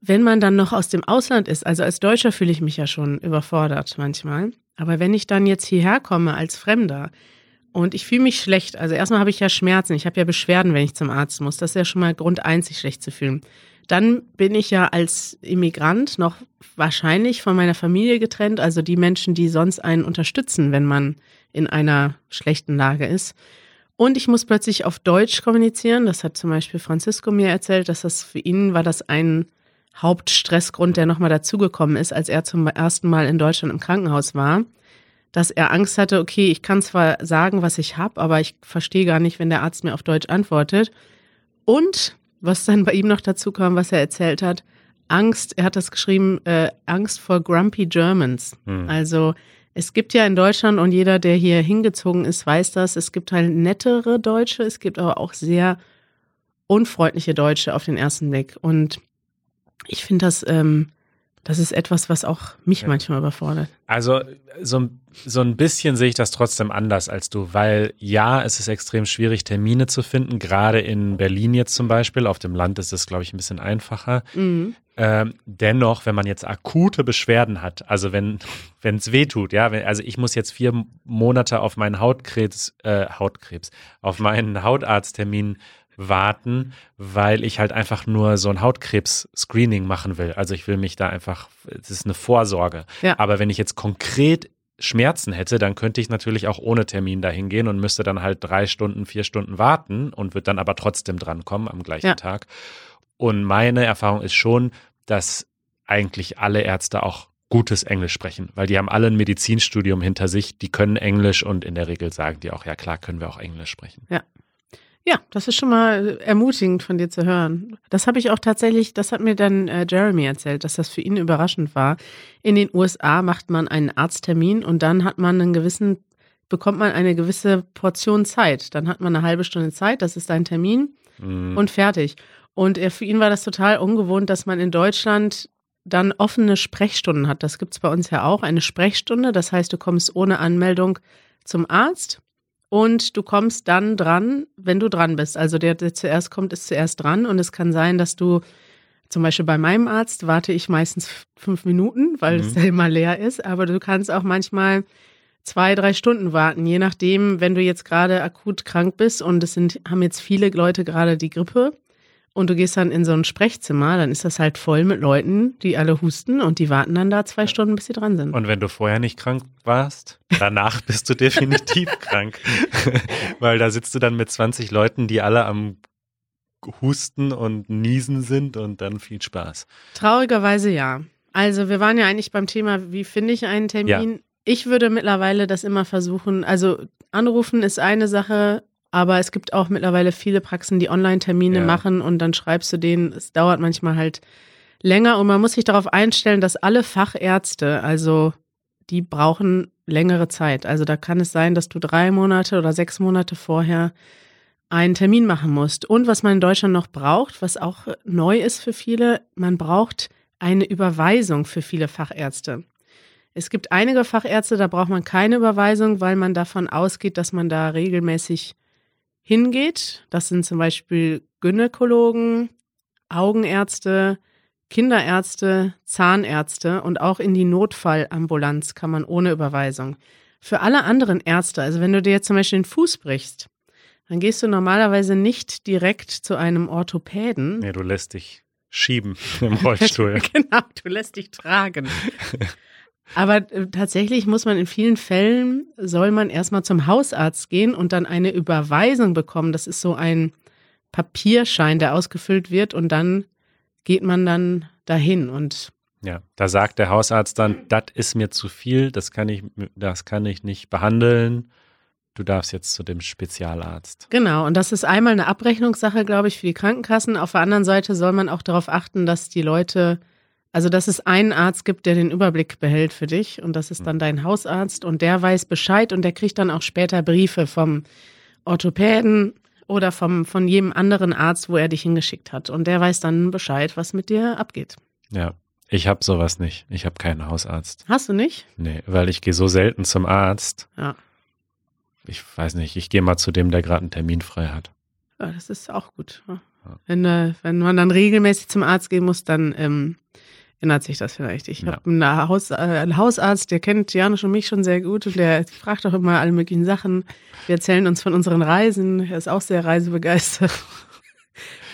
Wenn man dann noch aus dem Ausland ist, also als Deutscher fühle ich mich ja schon überfordert manchmal. Aber wenn ich dann jetzt hierher komme als Fremder und ich fühle mich schlecht, also erstmal habe ich ja Schmerzen, ich habe ja Beschwerden, wenn ich zum Arzt muss. Das ist ja schon mal Grund eins, sich schlecht zu fühlen. Dann bin ich ja als Immigrant noch wahrscheinlich von meiner Familie getrennt, also die Menschen, die sonst einen unterstützen, wenn man in einer schlechten Lage ist. Und ich muss plötzlich auf Deutsch kommunizieren. Das hat zum Beispiel Francisco mir erzählt, dass das für ihn war das ein Hauptstressgrund, der nochmal dazugekommen ist, als er zum ersten Mal in Deutschland im Krankenhaus war, dass er Angst hatte, okay, ich kann zwar sagen, was ich habe, aber ich verstehe gar nicht, wenn der Arzt mir auf Deutsch antwortet. Und was dann bei ihm noch dazu kam, was er erzählt hat, Angst, er hat das geschrieben, äh, Angst vor Grumpy Germans. Hm. Also es gibt ja in Deutschland und jeder, der hier hingezogen ist, weiß das, es gibt halt nettere Deutsche, es gibt aber auch sehr unfreundliche Deutsche auf den ersten Blick. Und ich finde das, ähm, das ist etwas, was auch mich ja. manchmal überfordert. Also so, so ein bisschen sehe ich das trotzdem anders als du, weil ja, es ist extrem schwierig, Termine zu finden, gerade in Berlin jetzt zum Beispiel. Auf dem Land ist es, glaube ich, ein bisschen einfacher. Mhm. Ähm, dennoch, wenn man jetzt akute Beschwerden hat, also wenn es weh tut, ja, wenn, also ich muss jetzt vier Monate auf meinen Hautkrebs, äh, Hautkrebs, auf meinen Hautarzttermin warten, weil ich halt einfach nur so ein Hautkrebs-Screening machen will. Also ich will mich da einfach, es ist eine Vorsorge. Ja. Aber wenn ich jetzt konkret Schmerzen hätte, dann könnte ich natürlich auch ohne Termin dahin gehen und müsste dann halt drei Stunden, vier Stunden warten und wird dann aber trotzdem drankommen am gleichen ja. Tag. Und meine Erfahrung ist schon, dass eigentlich alle Ärzte auch gutes Englisch sprechen, weil die haben alle ein Medizinstudium hinter sich, die können Englisch und in der Regel sagen die auch, ja klar, können wir auch Englisch sprechen. Ja, ja, das ist schon mal ermutigend von dir zu hören. Das habe ich auch tatsächlich, das hat mir dann äh, Jeremy erzählt, dass das für ihn überraschend war. In den USA macht man einen Arzttermin und dann hat man einen gewissen, bekommt man eine gewisse Portion Zeit. Dann hat man eine halbe Stunde Zeit, das ist dein Termin mhm. und fertig. Und er, für ihn war das total ungewohnt, dass man in Deutschland dann offene Sprechstunden hat. Das gibt es bei uns ja auch, eine Sprechstunde. Das heißt, du kommst ohne Anmeldung zum Arzt und du kommst dann dran, wenn du dran bist. Also der, der zuerst kommt, ist zuerst dran. Und es kann sein, dass du zum Beispiel bei meinem Arzt warte ich meistens fünf Minuten, weil mhm. es da immer leer ist. Aber du kannst auch manchmal zwei, drei Stunden warten, je nachdem, wenn du jetzt gerade akut krank bist und es sind, haben jetzt viele Leute gerade die Grippe und du gehst dann in so ein Sprechzimmer, dann ist das halt voll mit Leuten, die alle husten und die warten dann da zwei Stunden, bis sie dran sind. Und wenn du vorher nicht krank warst, danach bist du definitiv krank. Weil da sitzt du dann mit 20 Leuten, die alle am Husten und Niesen sind und dann viel Spaß. Traurigerweise ja. Also wir waren ja eigentlich beim Thema, wie finde ich einen Termin? Ja. Ich würde mittlerweile das immer versuchen, also anrufen ist eine Sache, aber es gibt auch mittlerweile viele Praxen, die Online-Termine ja. machen und dann schreibst du denen, es dauert manchmal halt länger und man muss sich darauf einstellen, dass alle Fachärzte, also die brauchen längere Zeit. Also da kann es sein, dass du drei Monate oder sechs Monate vorher einen Termin machen musst. Und was man in Deutschland noch braucht, was auch neu ist für viele, man braucht eine Überweisung für viele Fachärzte. Es gibt einige Fachärzte, da braucht man keine Überweisung, weil man davon ausgeht, dass man da regelmäßig hingeht. Das sind zum Beispiel Gynäkologen, Augenärzte, Kinderärzte, Zahnärzte und auch in die Notfallambulanz kann man ohne Überweisung. Für alle anderen Ärzte, also wenn du dir jetzt zum Beispiel den Fuß brichst, dann gehst du normalerweise nicht direkt zu einem Orthopäden. Nee, du lässt dich schieben im Rollstuhl. genau, du lässt dich tragen. Aber äh, tatsächlich muss man in vielen Fällen, soll man erstmal zum Hausarzt gehen und dann eine Überweisung bekommen. Das ist so ein Papierschein, der ausgefüllt wird und dann geht man dann dahin und ja, da sagt der Hausarzt dann, das ist mir zu viel, das kann ich, das kann ich nicht behandeln. Du darfst jetzt zu dem Spezialarzt. Genau, und das ist einmal eine Abrechnungssache, glaube ich, für die Krankenkassen. Auf der anderen Seite soll man auch darauf achten, dass die Leute also, dass es einen Arzt gibt, der den Überblick behält für dich und das ist dann dein Hausarzt und der weiß Bescheid und der kriegt dann auch später Briefe vom Orthopäden oder vom, von jedem anderen Arzt, wo er dich hingeschickt hat und der weiß dann Bescheid, was mit dir abgeht. Ja, ich habe sowas nicht. Ich habe keinen Hausarzt. Hast du nicht? Nee, weil ich gehe so selten zum Arzt. Ja. Ich weiß nicht, ich gehe mal zu dem, der gerade einen Termin frei hat. Ja, das ist auch gut. Wenn, äh, wenn man dann regelmäßig zum Arzt gehen muss, dann ähm, ändert sich das vielleicht. Ich ja. habe einen, Haus, äh, einen Hausarzt, der kennt Janusz und mich schon sehr gut und der fragt auch immer alle möglichen Sachen. Wir erzählen uns von unseren Reisen. Er ist auch sehr reisebegeistert.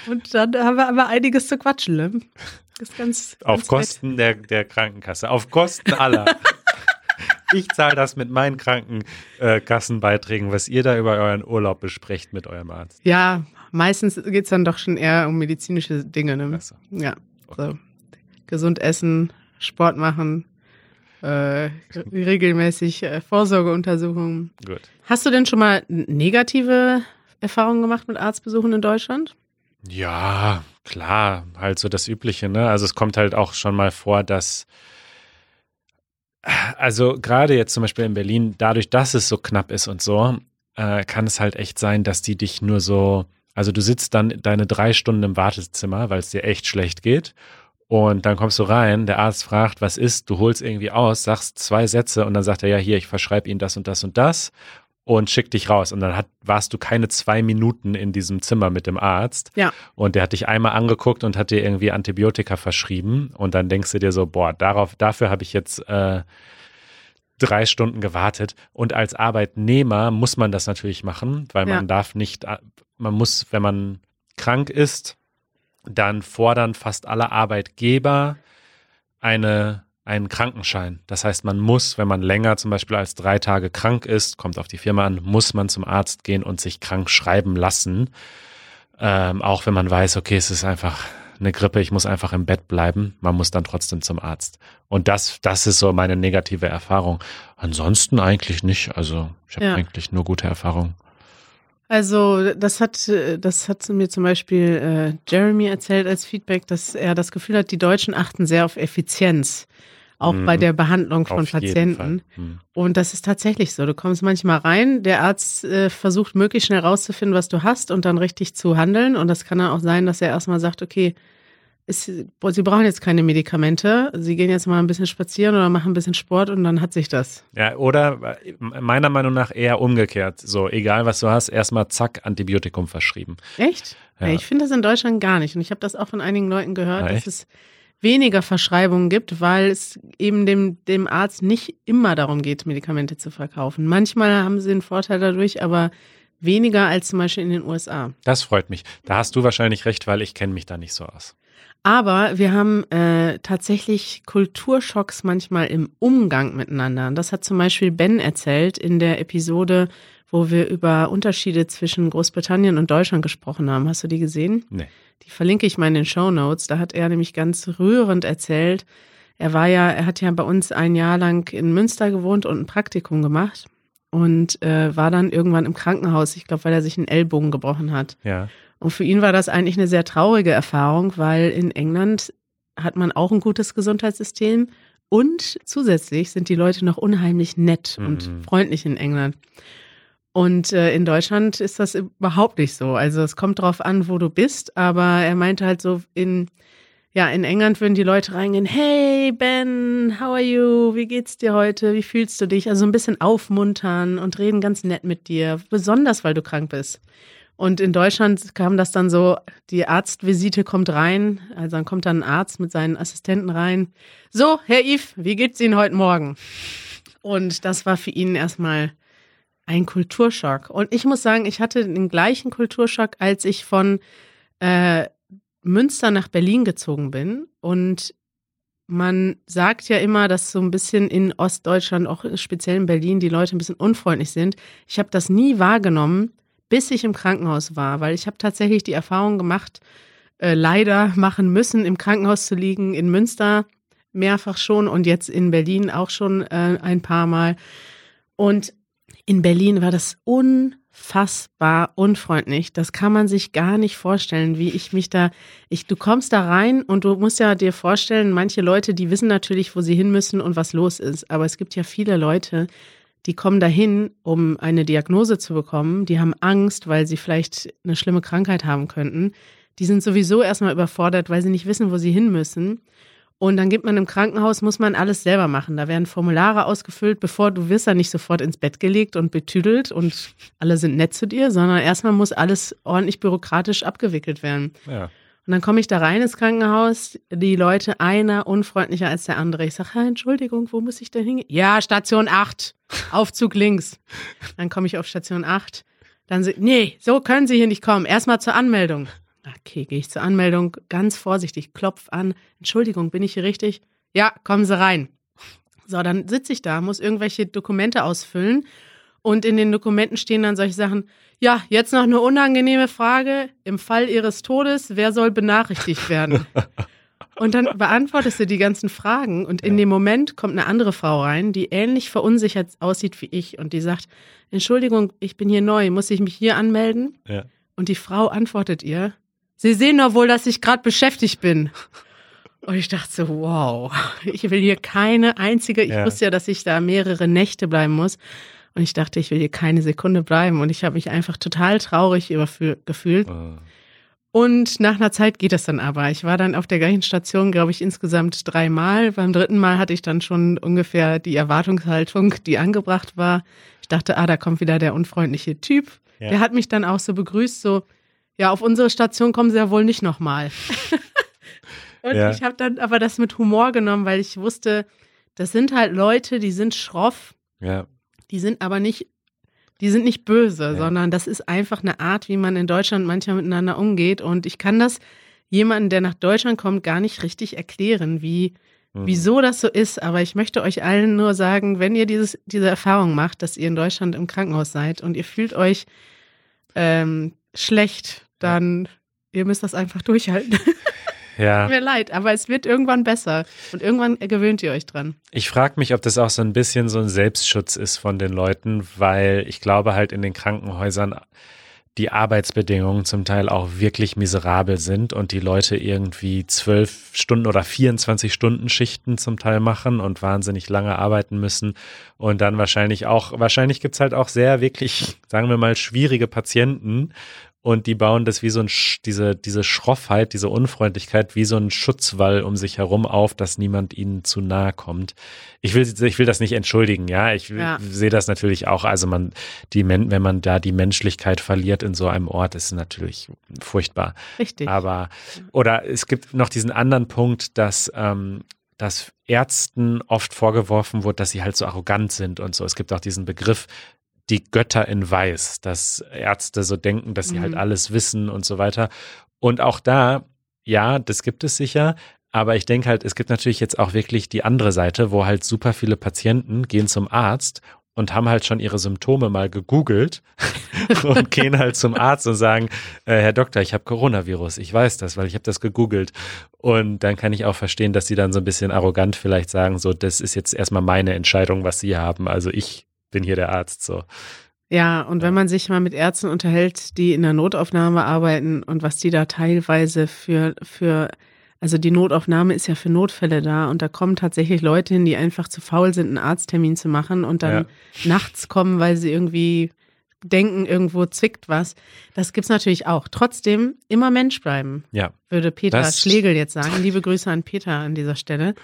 Und dann haben wir aber einiges zu quatschen. Ne? Ganz, ganz Auf Kosten der, der Krankenkasse, auf Kosten aller. ich zahle das mit meinen Krankenkassenbeiträgen, was ihr da über euren Urlaub besprecht mit eurem Arzt. Ja, meistens geht es dann doch schon eher um medizinische Dinge. Ne? So. Ja, so. Gesund essen, Sport machen, äh, regelmäßig äh, Vorsorgeuntersuchungen. Gut. Hast du denn schon mal negative Erfahrungen gemacht mit Arztbesuchen in Deutschland? Ja, klar, halt so das Übliche, ne? Also es kommt halt auch schon mal vor, dass also gerade jetzt zum Beispiel in Berlin, dadurch, dass es so knapp ist und so, äh, kann es halt echt sein, dass die dich nur so, also du sitzt dann deine drei Stunden im Wartezimmer, weil es dir echt schlecht geht. Und dann kommst du rein, der Arzt fragt, was ist, du holst irgendwie aus, sagst zwei Sätze und dann sagt er, ja, hier, ich verschreibe Ihnen das und das und das und schickt dich raus. Und dann hat, warst du keine zwei Minuten in diesem Zimmer mit dem Arzt. Ja. Und der hat dich einmal angeguckt und hat dir irgendwie Antibiotika verschrieben. Und dann denkst du dir so, boah, darauf, dafür habe ich jetzt äh, drei Stunden gewartet. Und als Arbeitnehmer muss man das natürlich machen, weil man ja. darf nicht, äh, man muss, wenn man krank ist, dann fordern fast alle Arbeitgeber eine einen Krankenschein. Das heißt, man muss, wenn man länger zum Beispiel als drei Tage krank ist, kommt auf die Firma an, muss man zum Arzt gehen und sich krank schreiben lassen. Ähm, auch wenn man weiß, okay, es ist einfach eine Grippe, ich muss einfach im Bett bleiben. Man muss dann trotzdem zum Arzt. Und das, das ist so meine negative Erfahrung. Ansonsten eigentlich nicht. Also ich habe ja. eigentlich nur gute Erfahrungen. Also das hat, das hat mir zum Beispiel äh, Jeremy erzählt als Feedback, dass er das Gefühl hat, die Deutschen achten sehr auf Effizienz auch mhm. bei der Behandlung von Auf Patienten. Mhm. Und das ist tatsächlich so. Du kommst manchmal rein, der Arzt äh, versucht möglichst schnell rauszufinden, was du hast und dann richtig zu handeln. Und das kann dann auch sein, dass er erstmal sagt, okay, ist, Sie brauchen jetzt keine Medikamente, Sie gehen jetzt mal ein bisschen spazieren oder machen ein bisschen Sport und dann hat sich das. Ja, oder äh, meiner Meinung nach eher umgekehrt. So, egal was du hast, erstmal zack, Antibiotikum verschrieben. Echt? Ja. ich finde das in Deutschland gar nicht. Und ich habe das auch von einigen Leuten gehört, ja, dass es weniger Verschreibungen gibt, weil es eben dem, dem Arzt nicht immer darum geht, Medikamente zu verkaufen. Manchmal haben sie einen Vorteil dadurch, aber weniger als zum Beispiel in den USA. Das freut mich. Da hast du wahrscheinlich recht, weil ich kenne mich da nicht so aus. Aber wir haben äh, tatsächlich Kulturschocks manchmal im Umgang miteinander. Und das hat zum Beispiel Ben erzählt in der Episode, wo wir über Unterschiede zwischen Großbritannien und Deutschland gesprochen haben. Hast du die gesehen? Nee. Die verlinke ich mal in den Show Notes. Da hat er nämlich ganz rührend erzählt. Er war ja, er hat ja bei uns ein Jahr lang in Münster gewohnt und ein Praktikum gemacht und äh, war dann irgendwann im Krankenhaus. Ich glaube, weil er sich einen Ellbogen gebrochen hat. Ja. Und für ihn war das eigentlich eine sehr traurige Erfahrung, weil in England hat man auch ein gutes Gesundheitssystem und zusätzlich sind die Leute noch unheimlich nett mhm. und freundlich in England. Und äh, in Deutschland ist das überhaupt nicht so. Also es kommt drauf an, wo du bist, aber er meinte halt so in ja, in England würden die Leute reingehen, hey Ben, how are you? Wie geht's dir heute? Wie fühlst du dich? Also ein bisschen aufmuntern und reden ganz nett mit dir, besonders weil du krank bist. Und in Deutschland kam das dann so, die Arztvisite kommt rein, also dann kommt dann ein Arzt mit seinen Assistenten rein. So, Herr Yves, wie geht's Ihnen heute Morgen? Und das war für ihn erstmal ein Kulturschock. Und ich muss sagen, ich hatte den gleichen Kulturschock, als ich von äh, Münster nach Berlin gezogen bin. Und man sagt ja immer, dass so ein bisschen in Ostdeutschland, auch speziell in Berlin, die Leute ein bisschen unfreundlich sind. Ich habe das nie wahrgenommen, bis ich im Krankenhaus war, weil ich habe tatsächlich die Erfahrung gemacht, äh, leider machen müssen, im Krankenhaus zu liegen, in Münster mehrfach schon und jetzt in Berlin auch schon äh, ein paar Mal. Und in Berlin war das unfassbar unfreundlich. Das kann man sich gar nicht vorstellen, wie ich mich da, ich, du kommst da rein und du musst ja dir vorstellen, manche Leute, die wissen natürlich, wo sie hin müssen und was los ist. Aber es gibt ja viele Leute, die kommen dahin, um eine Diagnose zu bekommen. Die haben Angst, weil sie vielleicht eine schlimme Krankheit haben könnten. Die sind sowieso erstmal überfordert, weil sie nicht wissen, wo sie hin müssen. Und dann gibt man im Krankenhaus, muss man alles selber machen. Da werden Formulare ausgefüllt, bevor du wirst dann nicht sofort ins Bett gelegt und betüdelt und alle sind nett zu dir, sondern erstmal muss alles ordentlich bürokratisch abgewickelt werden. Ja. Und dann komme ich da rein ins Krankenhaus, die Leute einer unfreundlicher als der andere. Ich sage, Entschuldigung, wo muss ich denn hingehen? Ja, Station 8, Aufzug links. Dann komme ich auf Station 8. Dann sie, nee, so können Sie hier nicht kommen. Erstmal zur Anmeldung. Okay, gehe ich zur Anmeldung, ganz vorsichtig, klopf an. Entschuldigung, bin ich hier richtig? Ja, kommen Sie rein. So, dann sitze ich da, muss irgendwelche Dokumente ausfüllen und in den Dokumenten stehen dann solche Sachen. Ja, jetzt noch eine unangenehme Frage. Im Fall Ihres Todes, wer soll benachrichtigt werden? Und dann beantwortest du die ganzen Fragen und in dem Moment kommt eine andere Frau rein, die ähnlich verunsichert aussieht wie ich und die sagt, Entschuldigung, ich bin hier neu, muss ich mich hier anmelden? Ja. Und die Frau antwortet ihr, Sie sehen doch wohl, dass ich gerade beschäftigt bin. Und ich dachte so, wow, ich will hier keine einzige, ich Ja. wusste ja, dass ich da mehrere Nächte bleiben muss. Und ich dachte, ich will hier keine Sekunde bleiben. Und ich habe mich einfach total traurig gefühlt. Oh. Und nach einer Zeit geht es dann aber. Ich war dann auf der gleichen Station, glaube ich, insgesamt dreimal. Beim dritten Mal hatte ich dann schon ungefähr die Erwartungshaltung, die angebracht war. Ich dachte, ah, da kommt wieder der unfreundliche Typ. Ja. Der hat mich dann auch so begrüßt, so, ja, auf unsere Station kommen Sie ja wohl nicht nochmal. Und Ja. ich habe dann aber das mit Humor genommen, weil ich wusste, das sind halt Leute, die sind schroff, Ja, die sind aber nicht, die sind nicht böse, Ja. sondern das ist einfach eine Art, wie man in Deutschland manchmal miteinander umgeht. Und ich kann das jemandem, der nach Deutschland kommt, gar nicht richtig erklären, wie, Mhm. wieso das so ist. Aber ich möchte euch allen nur sagen, wenn ihr dieses, diese Erfahrung macht, dass ihr in Deutschland im Krankenhaus seid und ihr fühlt euch ähm, schlecht, dann ihr müsst das einfach durchhalten. ja. Tut mir leid, aber es wird irgendwann besser und irgendwann gewöhnt ihr euch dran. Ich frage mich, ob das auch so ein bisschen so ein Selbstschutz ist von den Leuten, weil ich glaube halt in den Krankenhäusern die Arbeitsbedingungen zum Teil auch wirklich miserabel sind und die Leute irgendwie zwölf Stunden oder 24 Stunden Schichten zum Teil machen und wahnsinnig lange arbeiten müssen und dann wahrscheinlich auch, wahrscheinlich gibt's halt auch sehr wirklich, sagen wir mal, schwierige Patienten und die bauen das wie so ein, Sch- diese, diese Schroffheit, diese Unfreundlichkeit wie so ein Schutzwall um sich herum auf, dass niemand ihnen zu nahe kommt. Ich will, ich will das nicht entschuldigen, ja. Ich Ja. sehe das natürlich auch. Also man, die, wenn man da die Menschlichkeit verliert in so einem Ort, ist es natürlich furchtbar. Richtig. Aber, oder es gibt noch diesen anderen Punkt, dass, ähm, dass Ärzten oft vorgeworfen wird, dass sie halt so arrogant sind und so. Es gibt auch diesen Begriff, die Götter in Weiß, dass Ärzte so denken, dass sie halt Mhm. alles wissen und so weiter. Und auch da, ja, das gibt es sicher. Aber ich denke halt, es gibt natürlich jetzt auch wirklich die andere Seite, wo halt super viele Patienten gehen zum Arzt und haben halt schon ihre Symptome mal gegoogelt und gehen halt zum Arzt und sagen, äh, Herr Doktor, ich habe Coronavirus. Ich weiß das, weil ich habe das gegoogelt. Und dann kann ich auch verstehen, dass sie dann so ein bisschen arrogant vielleicht sagen, so, das ist jetzt erstmal meine Entscheidung, was sie haben. Also ich bin hier der Arzt, so. Ja, und wenn man sich mal mit Ärzten unterhält, die in der Notaufnahme arbeiten und was die da teilweise für, für, also die Notaufnahme ist ja für Notfälle da und da kommen tatsächlich Leute hin, die einfach zu faul sind, einen Arzttermin zu machen und dann nachts kommen, weil sie irgendwie denken, irgendwo zwickt was. Das gibt's natürlich auch. Trotzdem immer Mensch bleiben, Ja, würde Peter Das- Schlegel jetzt sagen. Liebe Grüße an Peter an dieser Stelle.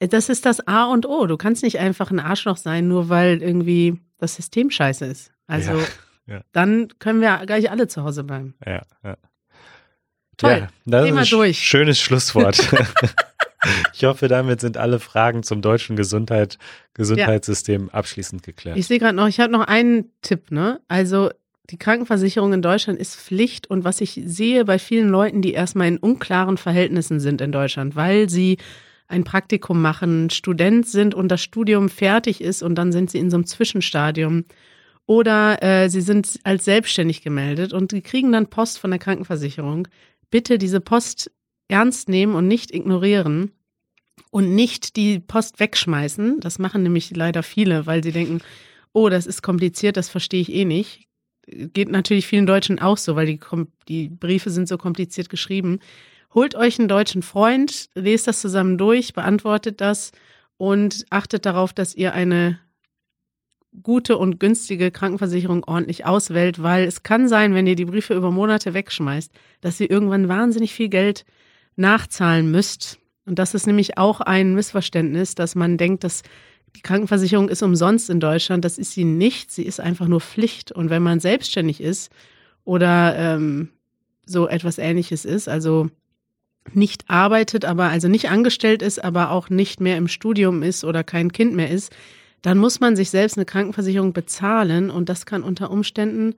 Das ist das A und O. Du kannst nicht einfach ein Arschloch sein, nur weil irgendwie das System scheiße ist. Also Ja, ja. dann können wir gleich alle zu Hause bleiben. ja, ja. Toll. Ja, das Thema ist ein durch. schönes Schlusswort. ich hoffe, damit sind alle Fragen zum deutschen Gesundheit, Gesundheitssystem abschließend geklärt. Ich sehe gerade noch, ich habe noch einen Tipp, ne? Also die Krankenversicherung in Deutschland ist Pflicht und was ich sehe bei vielen Leuten, die erstmal in unklaren Verhältnissen sind in Deutschland, weil sie ein Praktikum machen, Student sind und das Studium fertig ist und dann sind sie in so einem Zwischenstadium oder äh, sie sind als selbstständig gemeldet und die kriegen dann Post von der Krankenversicherung. Bitte diese Post ernst nehmen und nicht ignorieren und nicht die Post wegschmeißen. Das machen nämlich leider viele, weil sie denken, oh, das ist kompliziert, das verstehe ich eh nicht. Geht natürlich vielen Deutschen auch so, weil die, die Briefe sind so kompliziert geschrieben. Holt euch einen deutschen Freund, lest das zusammen durch, beantwortet das und achtet darauf, dass ihr eine gute und günstige Krankenversicherung ordentlich auswählt, weil es kann sein, wenn ihr die Briefe über Monate wegschmeißt, dass ihr irgendwann wahnsinnig viel Geld nachzahlen müsst. Und das ist nämlich auch ein Missverständnis, dass man denkt, dass die Krankenversicherung ist umsonst in Deutschland. Das ist sie nicht. Sie ist einfach nur Pflicht. Und wenn man selbstständig ist oder ähm, so etwas Ähnliches ist, also nicht arbeitet, aber also nicht angestellt ist, aber auch nicht mehr im Studium ist oder kein Kind mehr ist, dann muss man sich selbst eine Krankenversicherung bezahlen und das kann unter Umständen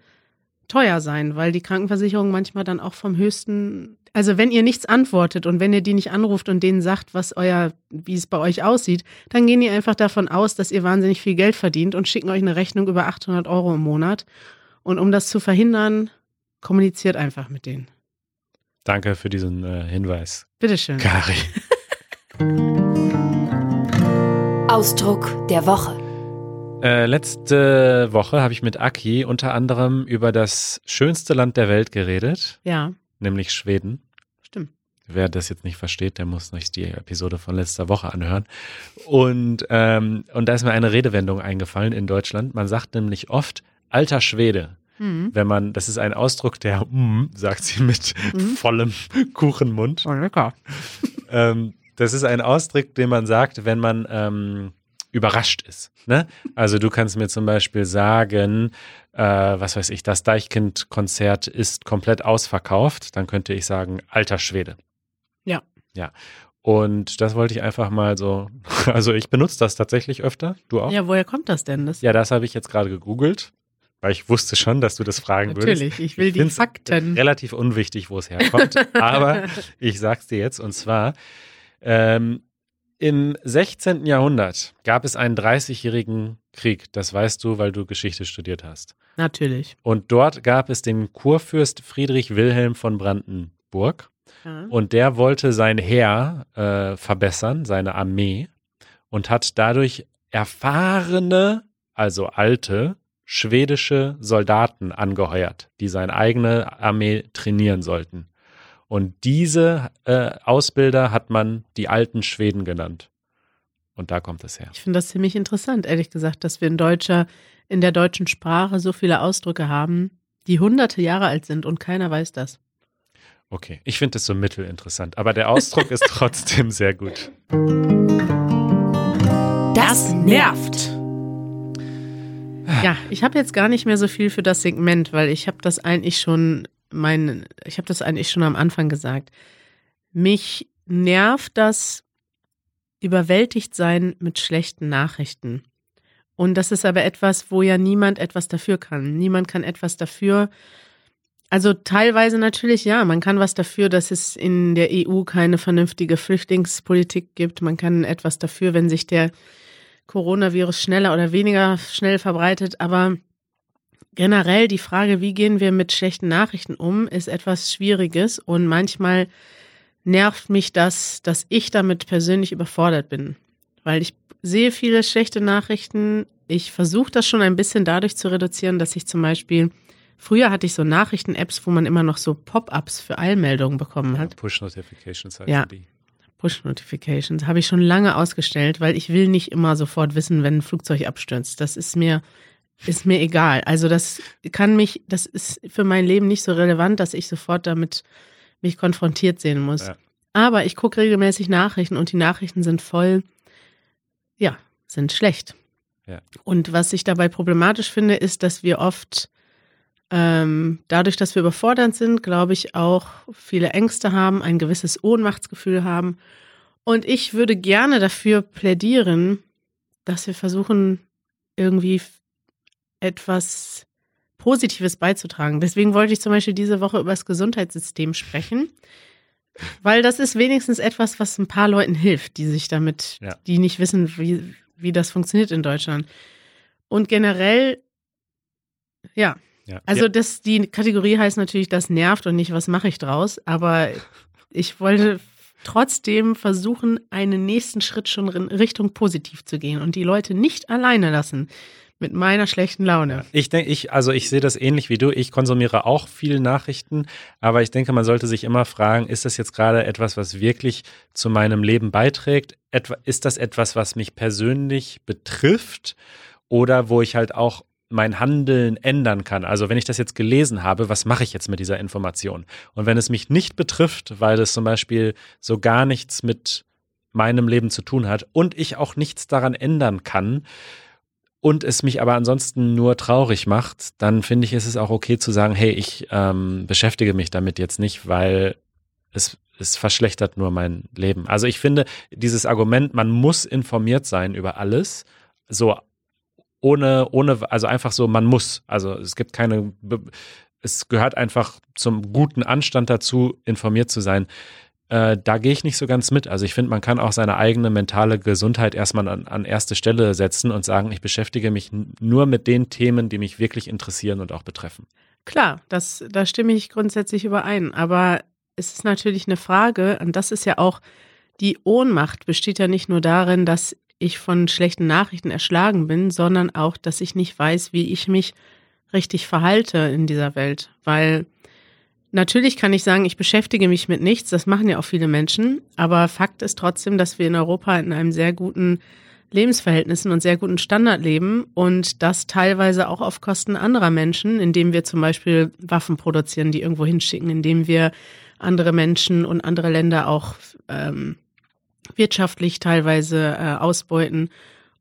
teuer sein, weil die Krankenversicherung manchmal dann auch vom höchsten, also wenn ihr nichts antwortet und wenn ihr die nicht anruft und denen sagt, was euer, wie es bei euch aussieht, dann gehen die einfach davon aus, dass ihr wahnsinnig viel Geld verdient und schicken euch eine Rechnung über 800 Euro im Monat. Und um das zu verhindern, kommuniziert einfach mit denen. Danke für diesen äh, Hinweis, Bitteschön. Kari. Ausdruck der Woche. Äh, letzte Woche habe ich mit Aki unter anderem über das schönste Land der Welt geredet. Ja. Nämlich Schweden. Stimmt. Wer das jetzt nicht versteht, der muss sich die Episode von letzter Woche anhören. Und, ähm, und da ist mir eine Redewendung eingefallen in Deutschland. Man sagt nämlich oft, alter Schwede. Mhm. Wenn man, das ist ein Ausdruck, der, mm, sagt sie mit mhm. vollem Kuchenmund. Oh, lecker. ähm, das ist ein Ausdruck, den man sagt, wenn man ähm, überrascht ist. Ne? Also du kannst mir zum Beispiel sagen, äh, was weiß ich, das Deichkind-Konzert ist komplett ausverkauft. Dann könnte ich sagen, alter Schwede. Ja. Ja. Und das wollte ich einfach mal so, also ich benutze das tatsächlich öfter, du auch? Ja, woher kommt das denn? Das ja, das habe ich jetzt gerade gegoogelt, weil ich wusste schon, dass du das fragen Natürlich, würdest. Natürlich, ich will ich die Fakten. Relativ unwichtig, wo es herkommt, aber ich sag's dir jetzt und zwar ähm, im 16. Jahrhundert gab es einen 30-jährigen Krieg. Das weißt du, weil du Geschichte studiert hast. Natürlich. Und dort gab es den Kurfürst Friedrich Wilhelm von Brandenburg. Ja. Und der wollte sein Heer äh, verbessern, seine Armee, und hat dadurch erfahrene, also alte, schwedische Soldaten angeheuert, die seine eigene Armee trainieren sollten. Und diese äh, Ausbilder hat man die alten Schweden genannt. Und da kommt es her. Ich finde das ziemlich interessant, ehrlich gesagt, dass wir in deutscher, in der deutschen Sprache so viele Ausdrücke haben, die hunderte Jahre alt sind und keiner weiß das. Okay, ich finde es so mittelinteressant, aber der Ausdruck ist trotzdem sehr gut. Das nervt. Ja, ich habe jetzt gar nicht mehr so viel für das Segment, weil ich habe das eigentlich schon mein, ich habe das eigentlich schon am Anfang gesagt. Mich nervt das überwältigt sein mit schlechten Nachrichten. Und das ist aber etwas, wo ja niemand etwas dafür kann. Niemand kann etwas dafür. Also teilweise natürlich ja, man kann was dafür, dass es in der EU keine vernünftige Flüchtlingspolitik gibt. Man kann etwas dafür, wenn sich der Coronavirus schneller oder weniger schnell verbreitet. Aber generell die Frage, wie gehen wir mit schlechten Nachrichten um, ist etwas Schwieriges und manchmal nervt mich das, dass ich damit persönlich überfordert bin, weil ich sehe viele schlechte Nachrichten. Ich versuche das schon ein bisschen dadurch zu reduzieren, dass ich zum Beispiel Früher hatte ich so Nachrichten-Apps, wo man immer noch so Pop-ups für Eilmeldungen bekommen hat. Ja, Push-Notifications heißt ja. die. Push-Notifications habe ich schon lange ausgestellt, weil ich will nicht immer sofort wissen, wenn ein Flugzeug abstürzt. Das ist mir ist mir egal. Also das kann mich, das ist für mein Leben nicht so relevant, dass ich sofort damit mich konfrontiert sehen muss. Ja. Aber ich gucke regelmäßig Nachrichten und die Nachrichten sind voll, ja, sind schlecht. Ja. Und was ich dabei problematisch finde, ist, dass wir oft ähm, dadurch, dass wir überfordert sind, glaube ich, auch viele Ängste haben, ein gewisses Ohnmachtsgefühl haben. Und ich würde gerne dafür plädieren, dass wir versuchen, irgendwie etwas Positives beizutragen. Deswegen wollte ich zum Beispiel diese Woche über das Gesundheitssystem sprechen, weil das ist wenigstens etwas, was ein paar Leuten hilft, die sich damit, ja. die nicht wissen, wie, wie das funktioniert in Deutschland. Und generell, ja. Ja. Also das, die Kategorie heißt natürlich, das nervt und nicht, was mache ich draus. Aber ich wollte trotzdem versuchen, einen nächsten Schritt schon in Richtung positiv zu gehen und die Leute nicht alleine lassen mit meiner schlechten Laune. Ich denke, ich, also ich sehe das ähnlich wie du. Ich konsumiere auch viel Nachrichten, aber ich denke, man sollte sich immer fragen, ist das jetzt gerade etwas, was wirklich zu meinem Leben beiträgt? Etwa, ist das etwas, was mich persönlich betrifft? Oder wo ich halt auch mein Handeln ändern kann. Also wenn ich das jetzt gelesen habe, was mache ich jetzt mit dieser Information? Und wenn es mich nicht betrifft, weil es zum Beispiel so gar nichts mit meinem Leben zu tun hat und ich auch nichts daran ändern kann, und es mich aber ansonsten nur traurig macht, dann finde ich, ist es auch okay zu sagen, hey, ich ähm, beschäftige mich damit jetzt nicht, weil es, es verschlechtert nur mein Leben. Also ich finde, dieses Argument, man muss informiert sein über alles, so ohne, ohne, also einfach so, man muss. Also es gibt keine, es gehört einfach zum guten Anstand dazu, informiert zu sein äh, da gehe ich nicht so ganz mit. Also ich finde, man kann auch seine eigene mentale Gesundheit erstmal an, an erste Stelle setzen und sagen, ich beschäftige mich nur mit den Themen, die mich wirklich interessieren und auch betreffen. Klar, das, da stimme ich grundsätzlich überein. Aber es ist natürlich eine Frage, und das ist ja auch die Ohnmacht besteht ja nicht nur darin, dass ich von schlechten Nachrichten erschlagen bin, sondern auch, dass ich nicht weiß, wie ich mich richtig verhalte in dieser Welt. Weil natürlich kann ich sagen, ich beschäftige mich mit nichts, das machen ja auch viele Menschen, aber Fakt ist trotzdem, dass wir in Europa in einem sehr guten Lebensverhältnissen und sehr guten Standard leben und das teilweise auch auf Kosten anderer Menschen, indem wir zum Beispiel Waffen produzieren, die irgendwo hinschicken, indem wir andere Menschen und andere Länder auch ähm, wirtschaftlich teilweise äh, ausbeuten.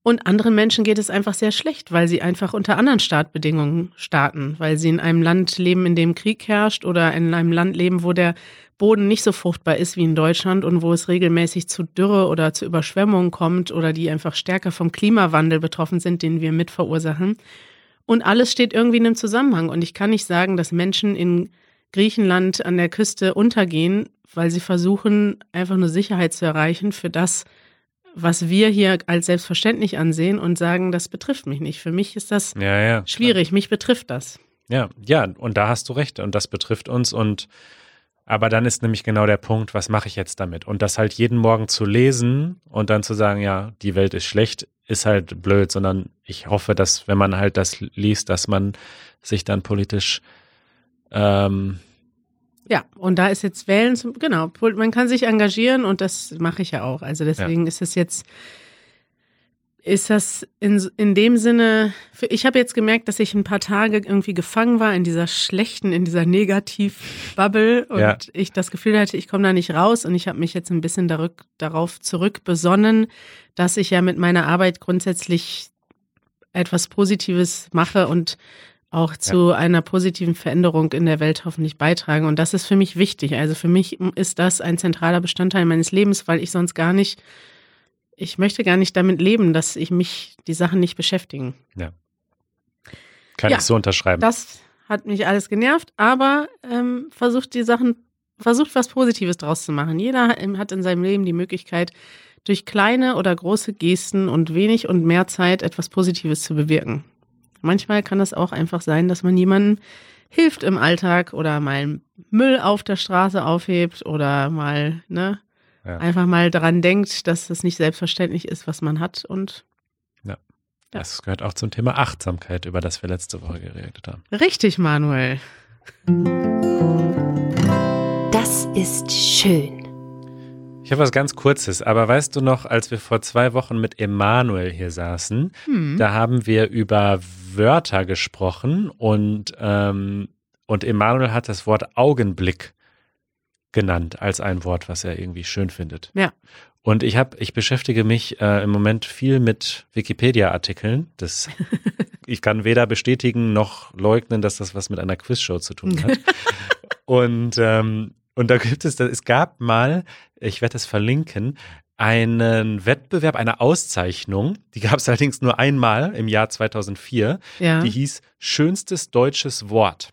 Und anderen Menschen geht es einfach sehr schlecht, weil sie einfach unter anderen Startbedingungen starten, weil sie in einem Land leben, in dem Krieg herrscht oder in einem Land leben, wo der Boden nicht so fruchtbar ist wie in Deutschland und wo es regelmäßig zu Dürre oder zu Überschwemmungen kommt oder die einfach stärker vom Klimawandel betroffen sind, den wir mit verursachen. Und alles steht irgendwie in einem Zusammenhang. Und ich kann nicht sagen, dass Menschen in Griechenland an der Küste untergehen, weil sie versuchen, einfach nur Sicherheit zu erreichen für das, was wir hier als selbstverständlich ansehen und sagen, das betrifft mich nicht. Für mich ist das ja, ja, schwierig, mich betrifft das. Ja, ja, und da hast du recht und das betrifft uns und aber dann ist nämlich genau der Punkt, was mache ich jetzt damit? Und das halt jeden Morgen zu lesen und dann zu sagen, ja, die Welt ist schlecht, ist halt blöd, sondern ich hoffe, dass wenn man halt das liest, dass man sich dann politisch ähm, ja, und da ist jetzt Wählen, zum, genau, man kann sich engagieren und das mache ich ja auch. Also deswegen ja. ist es jetzt, ist das in, in dem Sinne, ich habe jetzt gemerkt, dass ich ein paar Tage irgendwie gefangen war in dieser schlechten, in dieser Negativ-Bubble und ja. ich das Gefühl hatte, ich komme da nicht raus und ich habe mich jetzt ein bisschen darück, darauf zurückbesonnen, dass ich ja mit meiner Arbeit grundsätzlich etwas Positives mache und auch zu ja. einer positiven Veränderung in der Welt hoffentlich beitragen. Und das ist für mich wichtig. Also für mich ist das ein zentraler Bestandteil meines Lebens, weil ich sonst gar nicht, ich möchte gar nicht damit leben, dass ich mich die Sachen nicht beschäftigen. Ja. Kann ja, ich so unterschreiben. Das hat mich alles genervt, aber ähm, versucht die Sachen, versucht was Positives draus zu machen. Jeder hat in seinem Leben die Möglichkeit, durch kleine oder große Gesten und wenig und mehr Zeit etwas Positives zu bewirken. Manchmal kann es auch einfach sein, dass man jemandem hilft im Alltag oder mal Müll auf der Straße aufhebt oder mal, ne, ja. einfach mal daran denkt, dass das nicht selbstverständlich ist, was man hat und ja. Das gehört auch zum Thema Achtsamkeit, über das wir letzte Woche geredet haben. Richtig, Manuel. Das ist schön. Ich habe was ganz Kurzes, aber weißt du noch, als wir vor zwei Wochen mit Emanuel hier saßen, hm. da haben wir über Wörter gesprochen und, ähm, und Emanuel hat das Wort Augenblick genannt als ein Wort, was er irgendwie schön findet. Ja. Und ich habe, ich beschäftige mich äh, im Moment viel mit Wikipedia-Artikeln. Das, ich kann weder bestätigen noch leugnen, dass das was mit einer Quizshow zu tun hat. und ähm, und da gibt es, es gab mal, ich werde es verlinken, einen Wettbewerb, eine Auszeichnung, die gab es allerdings nur einmal im Jahr 2004, ja. die hieß Schönstes deutsches Wort.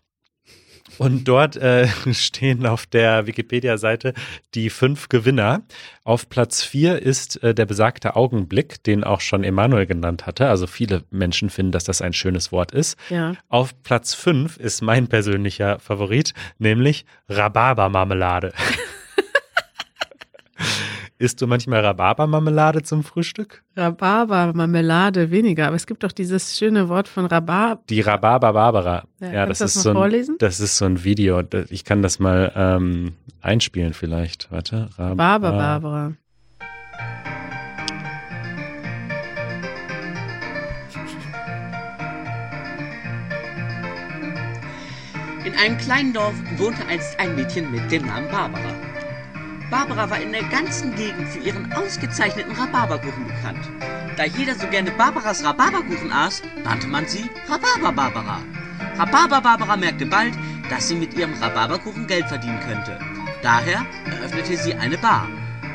Und dort äh, stehen auf der Wikipedia-Seite die fünf Gewinner. Auf Platz vier ist äh, der besagte Augenblick, den auch schon Emanuel genannt hatte. Also viele Menschen finden, dass das ein schönes Wort ist. Ja. Auf Platz fünf ist mein persönlicher Favorit, nämlich Rhabarbermarmelade. Isst du manchmal Rhabarbermarmelade zum Frühstück? Rhabarbermarmelade weniger, aber es gibt doch dieses schöne Wort von Rhabarber. Die Rhabarber-Barbara. Ja, ja das, ist das so ein, vorlesen? das ist so ein Video. Ich kann das mal ähm, einspielen vielleicht. Warte. Rhabarber-Barbara. In einem kleinen Dorf wohnte einst ein Mädchen mit dem Namen Barbara. Barbara war in der ganzen Gegend für ihren ausgezeichneten Rhabarberkuchen bekannt. Da jeder so gerne Barbaras Rhabarberkuchen aß, nannte man sie Rhabarber-Barbara. Rhabarber-Barbara merkte bald, dass sie mit ihrem Rhabarberkuchen Geld verdienen könnte. Daher eröffnete sie eine Bar,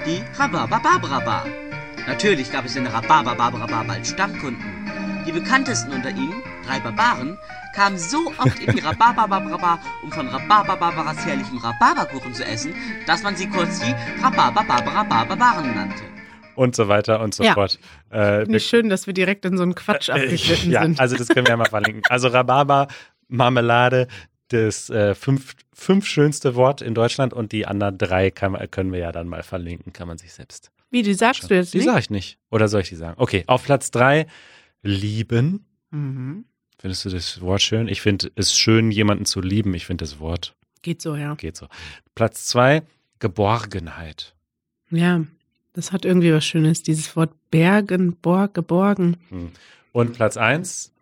die Rhabarber-Barbara-Bar. Natürlich gab es in der Rhabarber-Barbara-Bar bald Stammkunden. Die bekanntesten unter ihnen, drei Barbaren, kam so oft in die Rhabarber-Barbara, um von Rhabarber-Barbaras herrlichem Rhabarberkuchen zu essen, dass man sie kurz die Rhabarber-Barbara-Barbaren nannte. Und so weiter und so ja. fort. Äh, Finde ich schön, dass wir direkt in so einen Quatsch äh, abgeschnitten ja, sind. Also das können wir ja mal verlinken. Also Rhabarber, Marmelade, das äh, fünf, fünf schönste Wort in Deutschland und die anderen drei kann, können wir ja dann mal verlinken, kann man sich selbst. Wie, die sagst schauen. du jetzt Die nicht? sage ich nicht. Oder soll ich die sagen? Okay, auf Platz drei, lieben. Mhm. Findest du das Wort schön? Ich finde es schön, jemanden zu lieben. Ich finde das Wort Geht so, ja. geht so. Platz zwei, Geborgenheit. Ja, das hat irgendwie was Schönes, dieses Wort Bergen, Borg, geborgen. Hm. Und Platz eins,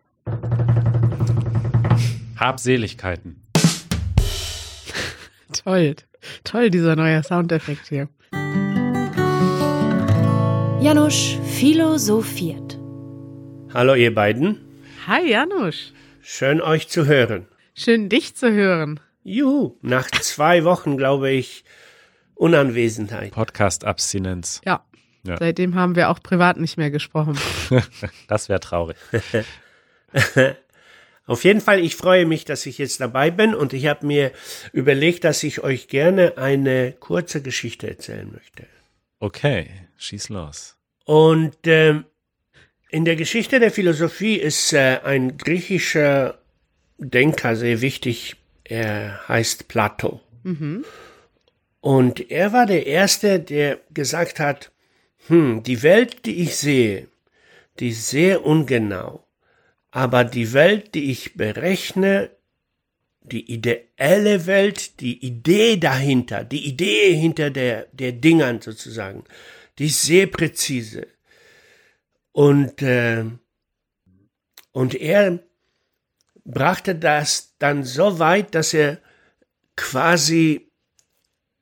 Habseligkeiten. Toll, toll, dieser neue Soundeffekt hier. Janusz philosophiert. Hallo ihr beiden, Hi Janusz, schön euch zu hören. schön dich zu hören. Juhu, nach zwei Wochen glaube ich Unanwesenheit. Podcast-Abstinenz. Ja. Ja. Seitdem haben wir auch privat nicht mehr gesprochen. Das wäre traurig. Auf jeden Fall, ich freue mich, dass ich jetzt dabei bin und ich habe mir überlegt, dass ich euch gerne eine kurze Geschichte erzählen möchte. Okay, schieß los. Und ähm, in der Geschichte der Philosophie ist äh, ein griechischer Denker sehr wichtig. Er heißt Plato. Und er war der Erste, der gesagt hat, hm, die Welt, die ich sehe, die ist sehr ungenau. Aber die Welt, die ich berechne, die ideelle Welt, die Idee dahinter, die Idee hinter der, der Dingern sozusagen, die ist sehr präzise. Und, äh, und er brachte das dann so weit, dass er quasi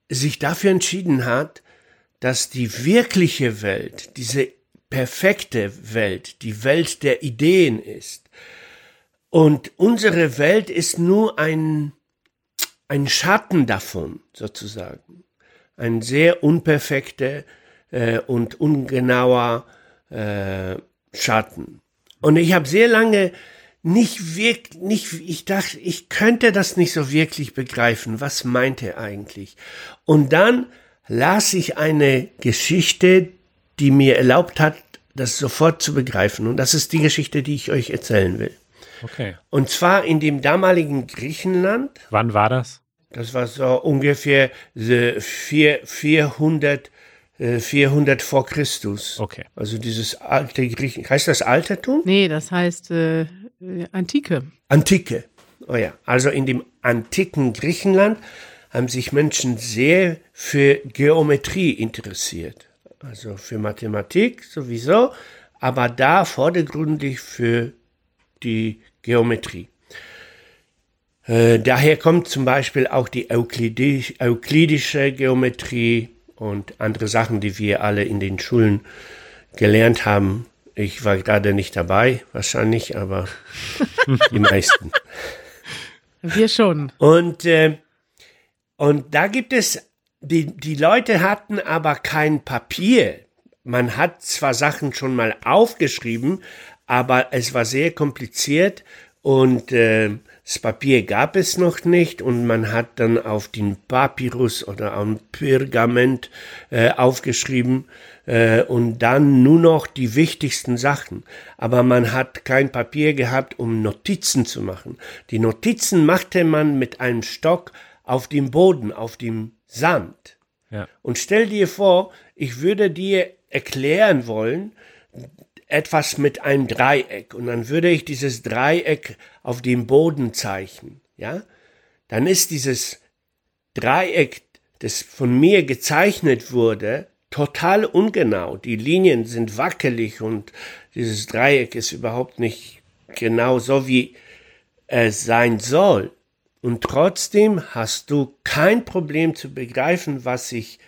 sich dafür entschieden hat, dass die wirkliche Welt, diese perfekte Welt, die Welt der Ideen ist. Und unsere Welt ist nur ein, ein Schatten davon, sozusagen. Ein sehr unperfekter äh, und ungenauer äh, Schatten. Und ich habe sehr lange nicht wirklich, nicht, ich dachte, ich könnte das nicht so wirklich begreifen. Was meint er eigentlich? Und dann las ich eine Geschichte, die mir erlaubt hat, das sofort zu begreifen. Und das ist die Geschichte, die ich euch erzählen will. Okay. Und zwar in dem damaligen Griechenland. Wann war das? Das war so ungefähr äh, vier- 400, äh, 400 vor Christus. Okay. Also dieses alte Griechen. Heißt das Altertum? Nee, das heißt äh, äh, Antike. Antike. Oh ja, also in dem antiken Griechenland haben sich Menschen sehr für Geometrie interessiert. Also für Mathematik sowieso, aber da vordergründig für die Geometrie. Äh, daher kommt zum Beispiel auch die Euklidi euklidische Geometrie und andere Sachen, die wir alle in den Schulen gelernt haben. Ich war gerade nicht dabei, wahrscheinlich, aber die meisten. Wir schon. Und, äh, und da gibt es, die, die Leute hatten aber kein Papier. Man hat zwar Sachen schon mal aufgeschrieben, aber es war sehr kompliziert und äh, das Papier gab es noch nicht und man hat dann auf den Papyrus oder am Pergament äh, aufgeschrieben äh, und dann nur noch die wichtigsten Sachen. Aber man hat kein Papier gehabt, um Notizen zu machen. Die Notizen machte man mit einem Stock auf dem Boden, auf dem Sand. Ja. Und stell dir vor, ich würde dir erklären wollen, etwas mit einem Dreieck und dann würde ich dieses Dreieck auf dem Boden zeichnen, ja? Dann ist dieses Dreieck, das von mir gezeichnet wurde, total ungenau. Die Linien sind wackelig und dieses Dreieck ist überhaupt nicht genau so, wie es sein soll. Und trotzdem hast du kein Problem zu begreifen, was ich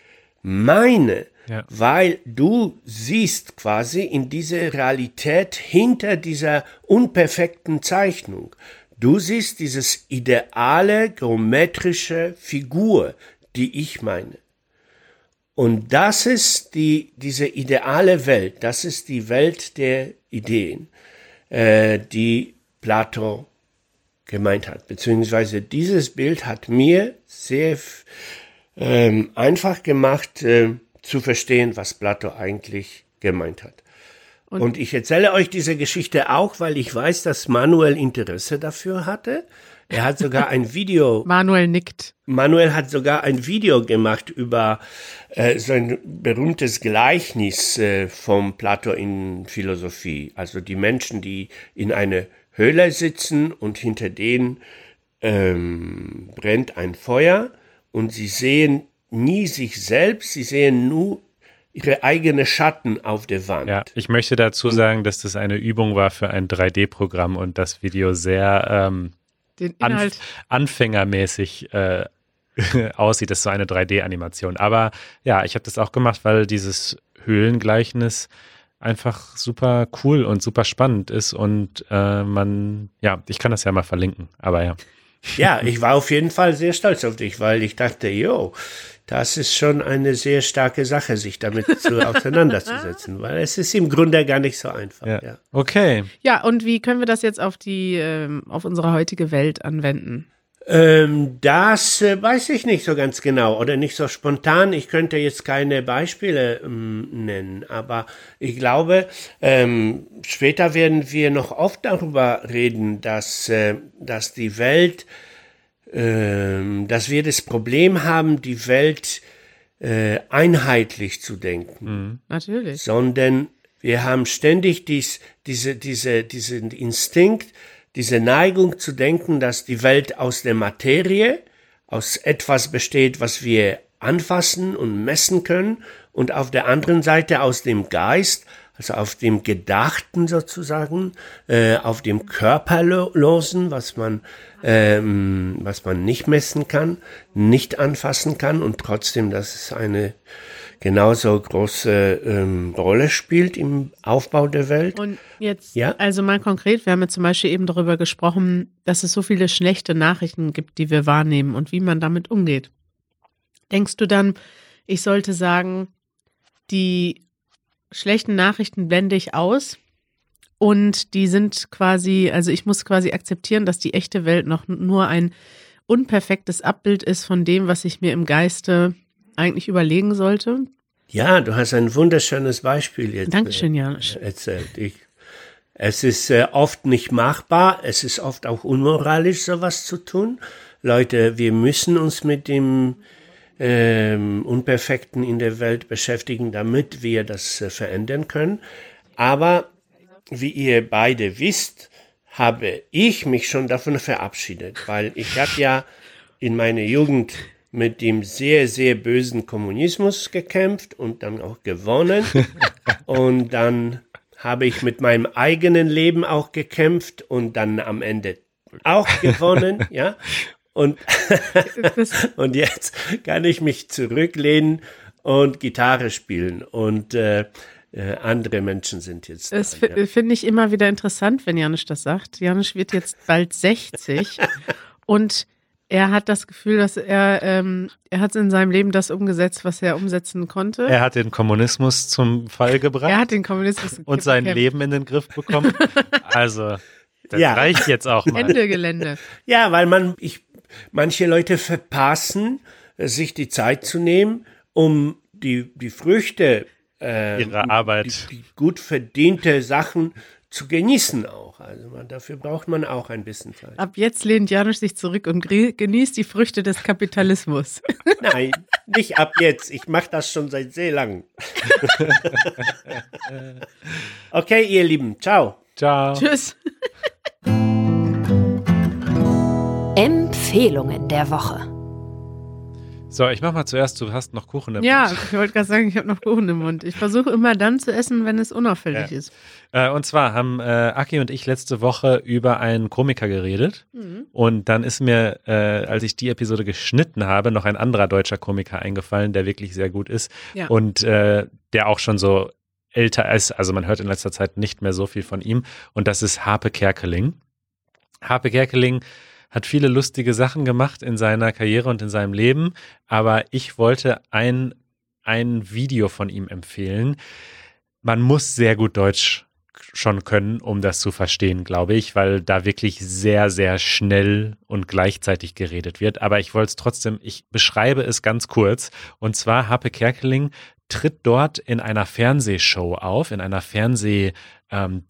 meine, Weil du siehst quasi in dieser Realität hinter dieser unperfekten Zeichnung. Du siehst dieses ideale geometrische Figur, die ich meine. Und das ist die, diese ideale Welt, das ist die Welt der Ideen, äh, die Plato gemeint hat. Beziehungsweise dieses Bild hat mir sehr ähm, einfach gemacht äh, zu verstehen, was Plato eigentlich gemeint hat. Und- Und, ich erzähle euch diese Geschichte auch, weil ich weiß, dass Manuel Interesse dafür hatte. Er hat sogar ein Video. Manuel nickt. Manuel hat sogar ein Video gemacht über äh, so ein berühmtes Gleichnis äh, vom Plato in Philosophie. Also die Menschen, die in eine Höhle sitzen und hinter denen ähm, brennt ein Feuer und sie sehen nie sich selbst, sie sehen nur ihre eigene Schatten auf der Wand. Ja, ich möchte dazu sagen, dass das eine Übung war für ein 3D-Programm und das Video sehr ähm, anf anfängermäßig äh, aussieht. Das ist so eine 3D-Animation. Aber ja, ich habe das auch gemacht, weil dieses Höhlengleichnis einfach super cool und super spannend ist und äh, man, ja, ich kann das ja mal verlinken, aber ja. Ja, ich war auf jeden Fall sehr stolz auf dich, weil ich dachte, jo, das ist schon eine sehr starke Sache, sich damit zu, auseinanderzusetzen, weil es ist im Grunde gar nicht so einfach. Ja. ja. Okay. Ja, und wie können wir das jetzt auf die, ähm, auf unsere heutige Welt anwenden? Ähm, das äh, weiß ich nicht so ganz genau oder nicht so spontan. Ich könnte jetzt keine Beispiele ähm, nennen, aber ich glaube, ähm, später werden wir noch oft darüber reden, dass, äh, dass die Welt, äh, dass wir das Problem haben, die Welt äh, einheitlich zu denken. Mhm. Natürlich. Sondern wir haben ständig dies, diese, diese, diesen Instinkt, diese Neigung zu denken, dass die Welt aus der Materie, aus etwas besteht, was wir anfassen und messen können, und auf der anderen Seite aus dem Geist, also auf dem Gedachten sozusagen, äh, auf dem Körperlosen, was man, ähm, was man nicht messen kann, nicht anfassen kann und trotzdem, das ist eine genauso große ähm, Rolle spielt im Aufbau der Welt. Und jetzt, ja? also mal konkret, wir haben ja zum Beispiel eben darüber gesprochen, dass es so viele schlechte Nachrichten gibt, die wir wahrnehmen und wie man damit umgeht. Denkst du dann, ich sollte sagen, die schlechten Nachrichten blende ich aus und die sind quasi, also ich muss quasi akzeptieren, dass die echte Welt noch nur ein unperfektes Abbild ist von dem, was ich mir im Geiste eigentlich überlegen sollte? Ja, du hast ein wunderschönes Beispiel jetzt Dankeschön, äh, Janusz. erzählt. Ich, es ist äh, oft nicht machbar, es ist oft auch unmoralisch, sowas zu tun. Leute, wir müssen uns mit dem ähm, Unperfekten in der Welt beschäftigen, damit wir das äh, verändern können. Aber wie ihr beide wisst, habe ich mich schon davon verabschiedet, weil ich habe ja in meiner Jugend mit dem sehr, sehr bösen Kommunismus gekämpft und dann auch gewonnen. und dann habe ich mit meinem eigenen Leben auch gekämpft und dann am Ende auch gewonnen, ja. Und, und jetzt kann ich mich zurücklehnen und Gitarre spielen und äh, äh, andere Menschen sind jetzt. Das ja. finde ich immer wieder interessant, wenn Janusz das sagt. Janusz wird jetzt bald 60 und er hat das Gefühl, dass er, ähm, er hat in seinem Leben das umgesetzt, was er umsetzen konnte. Er hat den Kommunismus zum Fall gebracht. Er hat den Kommunismus und sein gekämpft. Leben in den Griff bekommen. Also, das ja. reicht jetzt auch mal. Ende Gelände. Ja, weil man, ich, manche Leute verpassen, sich die Zeit zu nehmen, um die, die Früchte äh, ihrer Arbeit, die, die gut verdiente Sachen zu genießen auch. Also man, dafür braucht man auch ein bisschen Zeit. Ab jetzt lehnt Janusz sich zurück und genießt die Früchte des Kapitalismus. Nein, nicht ab jetzt. Ich mache das schon seit sehr langem. okay, ihr Lieben. Ciao. Ciao. Tschüss. Empfehlungen der Woche. So, ich mach mal zuerst, du hast noch Kuchen im ja, Mund. Ja, ich wollte gerade sagen, ich habe noch Kuchen im Mund. Ich versuche immer dann zu essen, wenn es unauffällig ja. ist. Äh, und zwar haben äh, Aki und ich letzte Woche über einen Komiker geredet. Mhm. Und dann ist mir, äh, als ich die Episode geschnitten habe, noch ein anderer deutscher Komiker eingefallen, der wirklich sehr gut ist. Ja. Und äh, der auch schon so älter ist. Also man hört in letzter Zeit nicht mehr so viel von ihm. Und das ist Harpe Kerkeling. Harpe Kerkeling hat viele lustige Sachen gemacht in seiner Karriere und in seinem Leben, aber ich wollte ein, ein Video von ihm empfehlen. Man muss sehr gut Deutsch schon können, um das zu verstehen, glaube ich, weil da wirklich sehr, sehr schnell und gleichzeitig geredet wird. Aber ich wollte es trotzdem, ich beschreibe es ganz kurz. Und zwar Happe Kerkeling tritt dort in einer Fernsehshow auf, in einer Fernseh- ähm,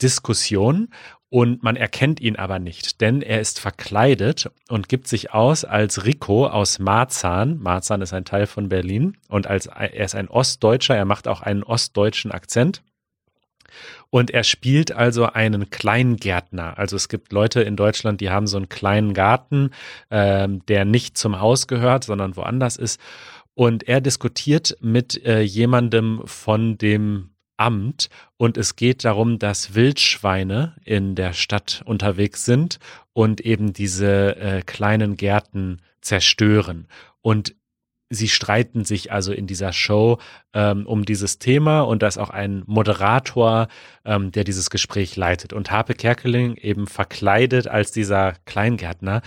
Und man erkennt ihn aber nicht, denn er ist verkleidet und gibt sich aus als Rico aus Marzahn. Marzahn ist ein Teil von Berlin und als er ist ein Ostdeutscher, er macht auch einen ostdeutschen Akzent. Und er spielt also einen Kleingärtner. Also es gibt Leute in Deutschland, die haben so einen kleinen Garten, ähm, der nicht zum Haus gehört, sondern woanders ist. Und er diskutiert mit äh, jemandem von dem Amt und es geht darum, dass Wildschweine in der Stadt unterwegs sind und eben diese äh, kleinen Gärten zerstören. Und sie streiten sich also in dieser Show ähm, um dieses Thema und da ist auch ein Moderator, ähm, der dieses Gespräch leitet. Und Harpe Kerkeling eben verkleidet als dieser Kleingärtner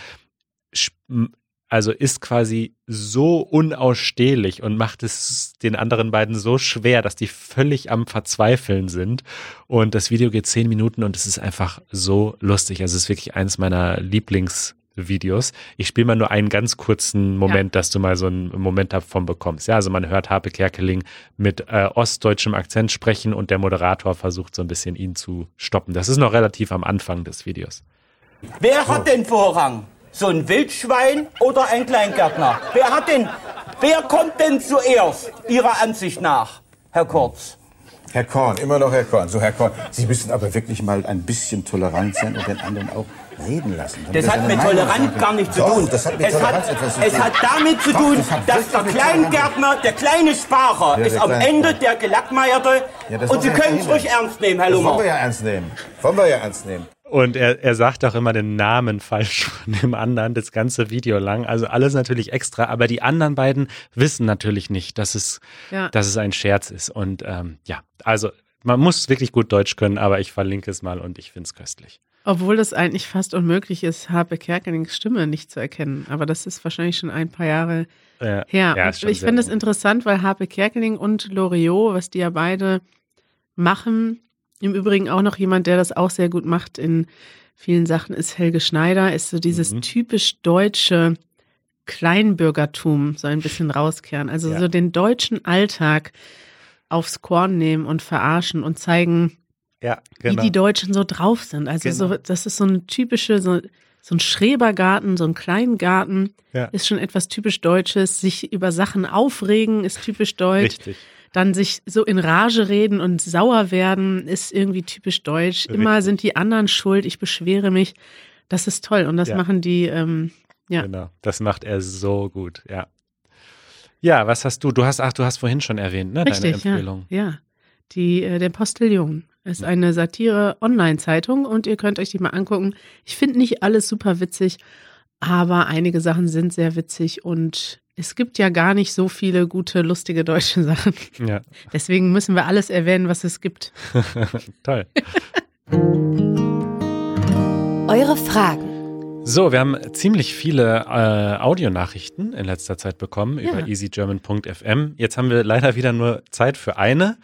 also ist quasi so unausstehlich und macht es den anderen beiden so schwer, dass die völlig am Verzweifeln sind. Und das Video geht zehn Minuten und es ist einfach so lustig. Also es ist wirklich eines meiner Lieblingsvideos. Ich spiele mal nur einen ganz kurzen Moment, ja. dass du mal so einen Moment davon bekommst. Ja, also man hört Harpe Kerkeling mit äh, ostdeutschem Akzent sprechen und der Moderator versucht so ein bisschen ihn zu stoppen. Das ist noch relativ am Anfang des Videos. Wer hat den Vorrang? So ein Wildschwein oder ein Kleingärtner? Wer hat denn, wer kommt denn zuerst, Ihrer Ansicht nach, Herr Kurz? Herr Korn, immer noch Herr Korn. So, Herr Korn, Sie müssen aber wirklich mal ein bisschen tolerant sein und den anderen auch reden lassen. Das, das hat mit Toleranz gar nichts zu tun. Das hat mit es Toleranz hat, etwas zu tun. Es hat damit zu tun, Doch, das dass der Kleingärtner, der kleine Sparer, ja, ist am Ende der Gelackmeierte. Ja, und Sie können es ruhig ernst nehmen, Herr Lummer. Das wollen wir ja ernst nehmen. Wollen wir ja ernst nehmen. Und er, er sagt auch immer den Namen falsch von dem anderen, das ganze Video lang. Also alles natürlich extra, aber die anderen beiden wissen natürlich nicht, dass es, ja. dass es ein Scherz ist. Und ähm, ja, also man muss wirklich gut Deutsch können, aber ich verlinke es mal und ich finde es köstlich. Obwohl das eigentlich fast unmöglich ist, Harpe Kerkelings Stimme nicht zu erkennen. Aber das ist wahrscheinlich schon ein paar Jahre ja. her. Ja, ich finde es interessant, weil Harpe Kerkeling und Loriot, was die ja beide machen, im Übrigen auch noch jemand, der das auch sehr gut macht in vielen Sachen, ist Helge Schneider, ist so dieses mhm. typisch deutsche Kleinbürgertum so ein bisschen rauskehren. Also ja. so den deutschen Alltag aufs Korn nehmen und verarschen und zeigen, ja, genau. wie die Deutschen so drauf sind. Also genau. so, das ist so ein typische, so, so ein Schrebergarten, so ein Kleingarten, ja. ist schon etwas typisch Deutsches. Sich über Sachen aufregen ist typisch deutsch. Richtig. Dann sich so in Rage reden und sauer werden, ist irgendwie typisch deutsch. Immer sind die anderen schuld, ich beschwere mich. Das ist toll und das ja. machen die, ähm, ja. Genau, das macht er so gut, ja. Ja, was hast du? Du hast, ach, du hast vorhin schon erwähnt, ne? Richtig, deine Empfehlung. Ja, ja. Die, äh, der Postillon ist eine Satire-Online-Zeitung und ihr könnt euch die mal angucken. Ich finde nicht alles super witzig, aber einige Sachen sind sehr witzig und es gibt ja gar nicht so viele gute, lustige deutsche Sachen. Ja. Deswegen müssen wir alles erwähnen, was es gibt. Toll. Eure Fragen. So, wir haben ziemlich viele äh, Audionachrichten in letzter Zeit bekommen ja. über easygerman.fm. Jetzt haben wir leider wieder nur Zeit für eine.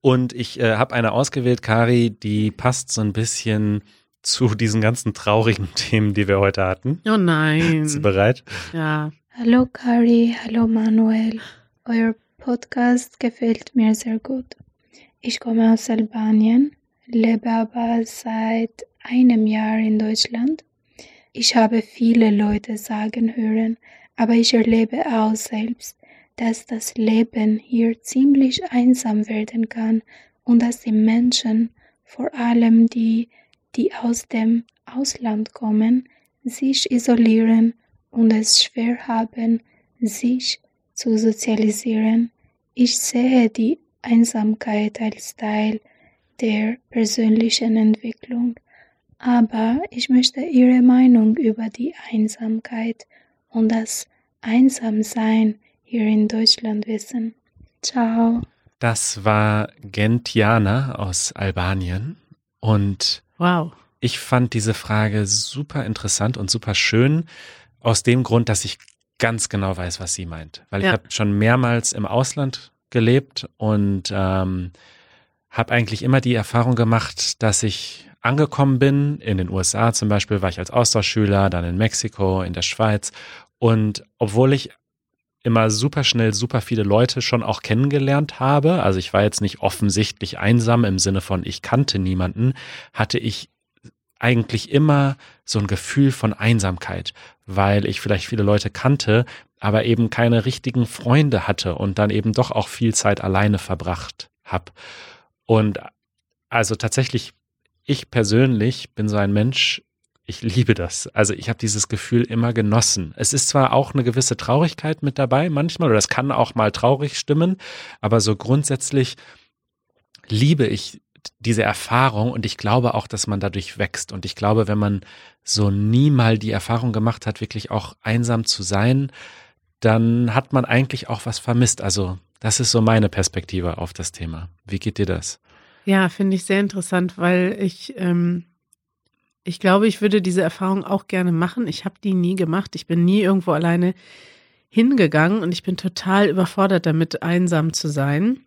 Und ich äh, habe eine ausgewählt, Kari, die passt so ein bisschen zu diesen ganzen traurigen Themen, die wir heute hatten. Oh nein. Bist du bereit? Ja. Hallo Kari, hallo Manuel. Euer Podcast gefällt mir sehr gut. Ich komme aus Albanien, lebe aber seit einem Jahr in Deutschland. Ich habe viele Leute sagen hören, aber ich erlebe auch selbst, dass das Leben hier ziemlich einsam werden kann und dass die Menschen, vor allem die, die aus dem Ausland kommen, sich isolieren und es schwer haben, sich zu sozialisieren. Ich sehe die Einsamkeit als Teil der persönlichen Entwicklung, aber ich möchte Ihre Meinung über die Einsamkeit und das Einsamsein hier in Deutschland wissen. Ciao. Das war Gentiana aus Albanien und wow. ich fand diese Frage super interessant und super schön aus dem Grund, dass ich ganz genau weiß, was sie meint. Weil ja. ich habe schon mehrmals im Ausland gelebt und ähm, habe eigentlich immer die Erfahrung gemacht, dass ich angekommen bin. In den USA zum Beispiel war ich als Austauschschüler, dann in Mexiko, in der Schweiz. Und obwohl ich immer super schnell super viele Leute schon auch kennengelernt habe, also ich war jetzt nicht offensichtlich einsam im Sinne von ich kannte niemanden, hatte ich eigentlich immer so ein Gefühl von Einsamkeit, weil ich vielleicht viele Leute kannte, aber eben keine richtigen Freunde hatte und dann eben doch auch viel Zeit alleine verbracht habe. Und also tatsächlich, ich persönlich bin so ein Mensch, ich liebe das. Also ich habe dieses Gefühl immer genossen. Es ist zwar auch eine gewisse Traurigkeit mit dabei manchmal, oder es kann auch mal traurig stimmen, aber so grundsätzlich liebe ich diese Erfahrung und ich glaube auch, dass man dadurch wächst. Und ich glaube, wenn man so nie mal die Erfahrung gemacht hat, wirklich auch einsam zu sein, dann hat man eigentlich auch was vermisst. Also das ist so meine Perspektive auf das Thema. Wie geht dir das? Ja, finde ich sehr interessant, weil ich, ähm, ich glaube, ich würde diese Erfahrung auch gerne machen. Ich habe die nie gemacht. Ich bin nie irgendwo alleine hingegangen und ich bin total überfordert damit, einsam zu sein.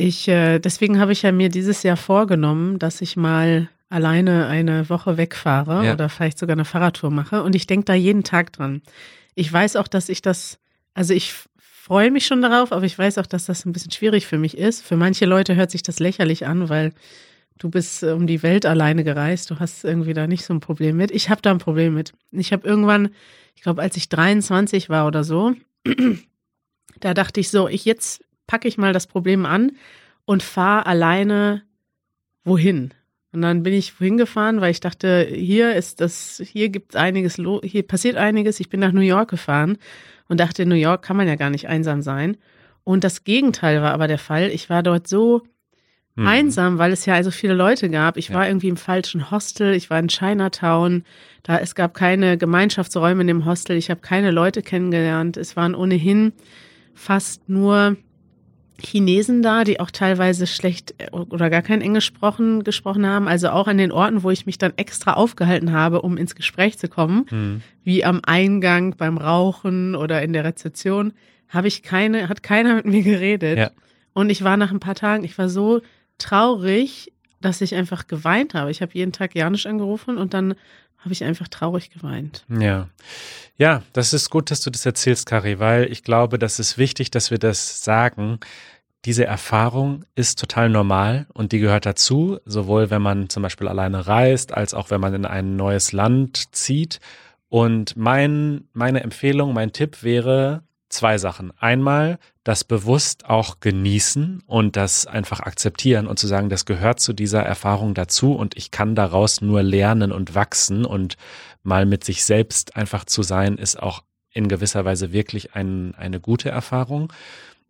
Ich, äh, deswegen habe ich ja mir dieses Jahr vorgenommen, dass ich mal alleine eine Woche wegfahre ja. oder vielleicht sogar eine Fahrradtour mache. Und ich denke da jeden Tag dran. Ich weiß auch, dass ich das, also ich freue mich schon darauf, aber ich weiß auch, dass das ein bisschen schwierig für mich ist. Für manche Leute hört sich das lächerlich an, weil du bist äh, um die Welt alleine gereist. Du hast irgendwie da nicht so ein Problem mit. Ich habe da ein Problem mit. Ich habe irgendwann, ich glaube, als ich 23 war oder so, da dachte ich so, ich jetzt packe ich mal das Problem an und fahre alleine wohin. Und dann bin ich wohin gefahren, weil ich dachte, hier ist das, hier gibt es einiges, hier passiert einiges. Ich bin nach New York gefahren und dachte, in New York kann man ja gar nicht einsam sein. Und das Gegenteil war aber der Fall. Ich war dort so hm. einsam, weil es ja also viele Leute gab. Ich ja. war irgendwie im falschen Hostel, ich war in Chinatown, da es gab keine Gemeinschaftsräume in dem Hostel, ich habe keine Leute kennengelernt. Es waren ohnehin fast nur Chinesen da, die auch teilweise schlecht äh, oder gar kein Englisch gesprochen, gesprochen haben. Also auch an den Orten, wo ich mich dann extra aufgehalten habe, um ins Gespräch zu kommen, mhm. wie am Eingang, beim Rauchen oder in der Rezeption, habe ich keine, hat keiner mit mir geredet. Ja. Und ich war nach ein paar Tagen, ich war so traurig, dass ich einfach geweint habe. Ich habe jeden Tag Janisch angerufen und dann habe ich einfach traurig geweint. Ja. Ja, das ist gut, dass du das erzählst, Kari, weil ich glaube, das ist wichtig, dass wir das sagen. Diese Erfahrung ist total normal und die gehört dazu, sowohl wenn man zum Beispiel alleine reist, als auch wenn man in ein neues Land zieht. Und mein, meine Empfehlung, mein Tipp wäre, zwei Sachen. Einmal das bewusst auch genießen und das einfach akzeptieren und zu sagen, das gehört zu dieser Erfahrung dazu und ich kann daraus nur lernen und wachsen und mal mit sich selbst einfach zu sein, ist auch in gewisser Weise wirklich ein, eine gute Erfahrung.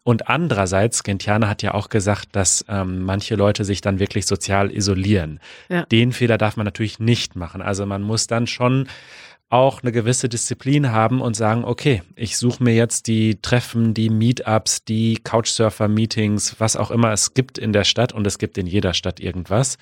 Und andererseits, Gentiana hat ja auch gesagt, dass ähm, manche Leute sich dann wirklich sozial isolieren. Ja. Den Fehler darf man natürlich nicht machen. Also man muss dann schon auch eine gewisse Disziplin haben und sagen, okay, ich suche mir jetzt die Treffen, die Meetups, die Couchsurfer-Meetings, was auch immer es gibt in der Stadt und es gibt in jeder Stadt irgendwas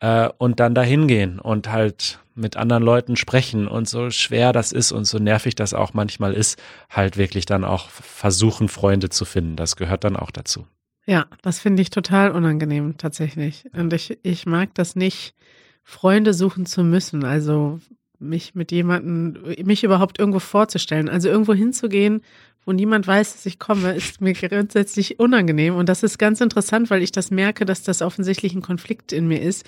äh, und dann dahin gehen und halt mit anderen Leuten sprechen und so schwer das ist und so nervig das auch manchmal ist, halt wirklich dann auch versuchen, Freunde zu finden. Das gehört dann auch dazu. Ja, das finde ich total unangenehm tatsächlich. Und ich, ich mag das nicht, Freunde suchen zu müssen. Also mich mit jemandem, mich überhaupt irgendwo vorzustellen. Also irgendwo hinzugehen, wo niemand weiß, dass ich komme, ist mir grundsätzlich unangenehm. Und das ist ganz interessant, weil ich das merke, dass das offensichtlich ein Konflikt in mir ist.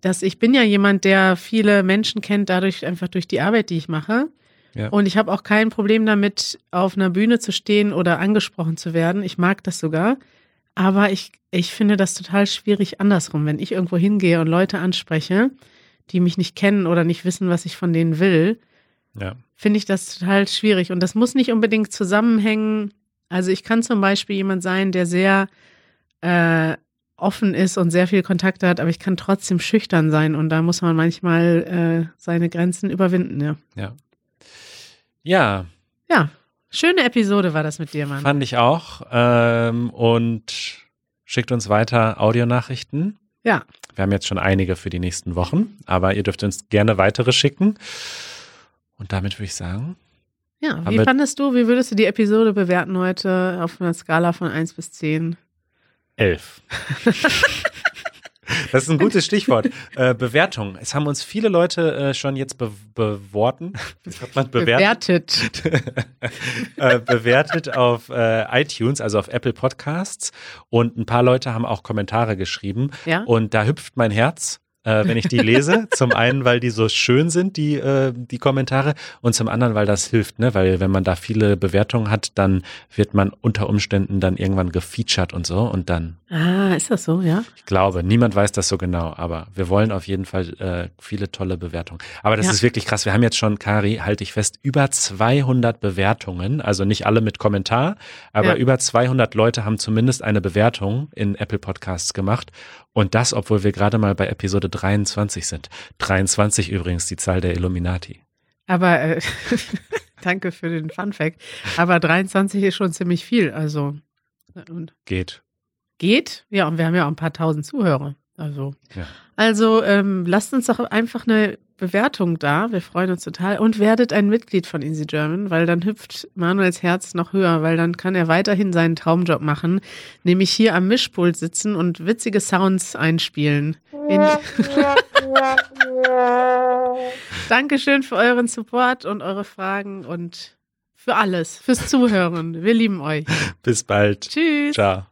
Dass ich bin ja jemand, der viele Menschen kennt, dadurch einfach durch die Arbeit, die ich mache. Ja. Und ich habe auch kein Problem damit, auf einer Bühne zu stehen oder angesprochen zu werden. Ich mag das sogar. Aber ich, ich finde das total schwierig andersrum, wenn ich irgendwo hingehe und Leute anspreche die mich nicht kennen oder nicht wissen, was ich von denen will, ja. finde ich das total schwierig. Und das muss nicht unbedingt zusammenhängen. Also ich kann zum Beispiel jemand sein, der sehr äh, offen ist und sehr viel Kontakte hat, aber ich kann trotzdem schüchtern sein und da muss man manchmal äh, seine Grenzen überwinden, ja. Ja. Ja. Ja. Schöne Episode war das mit dir, Mann. Fand ich auch. Ähm, und schickt uns weiter Audionachrichten. Ja. Wir haben jetzt schon einige für die nächsten Wochen, aber ihr dürft uns gerne weitere schicken. Und damit würde ich sagen. Ja, wie fandest du, wie würdest du die Episode bewerten heute auf einer Skala von 1 bis 10? 11. Das ist ein gutes Stichwort. Äh, Bewertung. Es haben uns viele Leute äh, schon jetzt be beworten. Bewertet? Bewertet, äh, bewertet auf äh, iTunes, also auf Apple Podcasts. Und ein paar Leute haben auch Kommentare geschrieben. Ja? Und da hüpft mein Herz. Äh, wenn ich die lese. zum einen, weil die so schön sind, die, äh, die Kommentare, und zum anderen, weil das hilft, ne? Weil wenn man da viele Bewertungen hat, dann wird man unter Umständen dann irgendwann gefeatured und so und dann. Ah, ist das so, ja? Ich glaube, niemand weiß das so genau, aber wir wollen auf jeden Fall äh, viele tolle Bewertungen. Aber das ja. ist wirklich krass. Wir haben jetzt schon, Kari, halte ich fest, über 200 Bewertungen, also nicht alle mit Kommentar, aber ja. über 200 Leute haben zumindest eine Bewertung in Apple Podcasts gemacht. Und das, obwohl wir gerade mal bei Episode 23 sind. 23 übrigens die Zahl der Illuminati. Aber äh, danke für den Fun Fact. Aber 23 ist schon ziemlich viel. Also und geht. Geht? Ja, und wir haben ja auch ein paar tausend Zuhörer. Also, ja. also ähm, lasst uns doch einfach eine Bewertung da. Wir freuen uns total. Und werdet ein Mitglied von Easy German, weil dann hüpft Manuels Herz noch höher, weil dann kann er weiterhin seinen Traumjob machen, nämlich hier am Mischpult sitzen und witzige Sounds einspielen. Dankeschön für euren Support und eure Fragen und für alles, fürs Zuhören. Wir lieben euch. Bis bald. Tschüss. Ciao.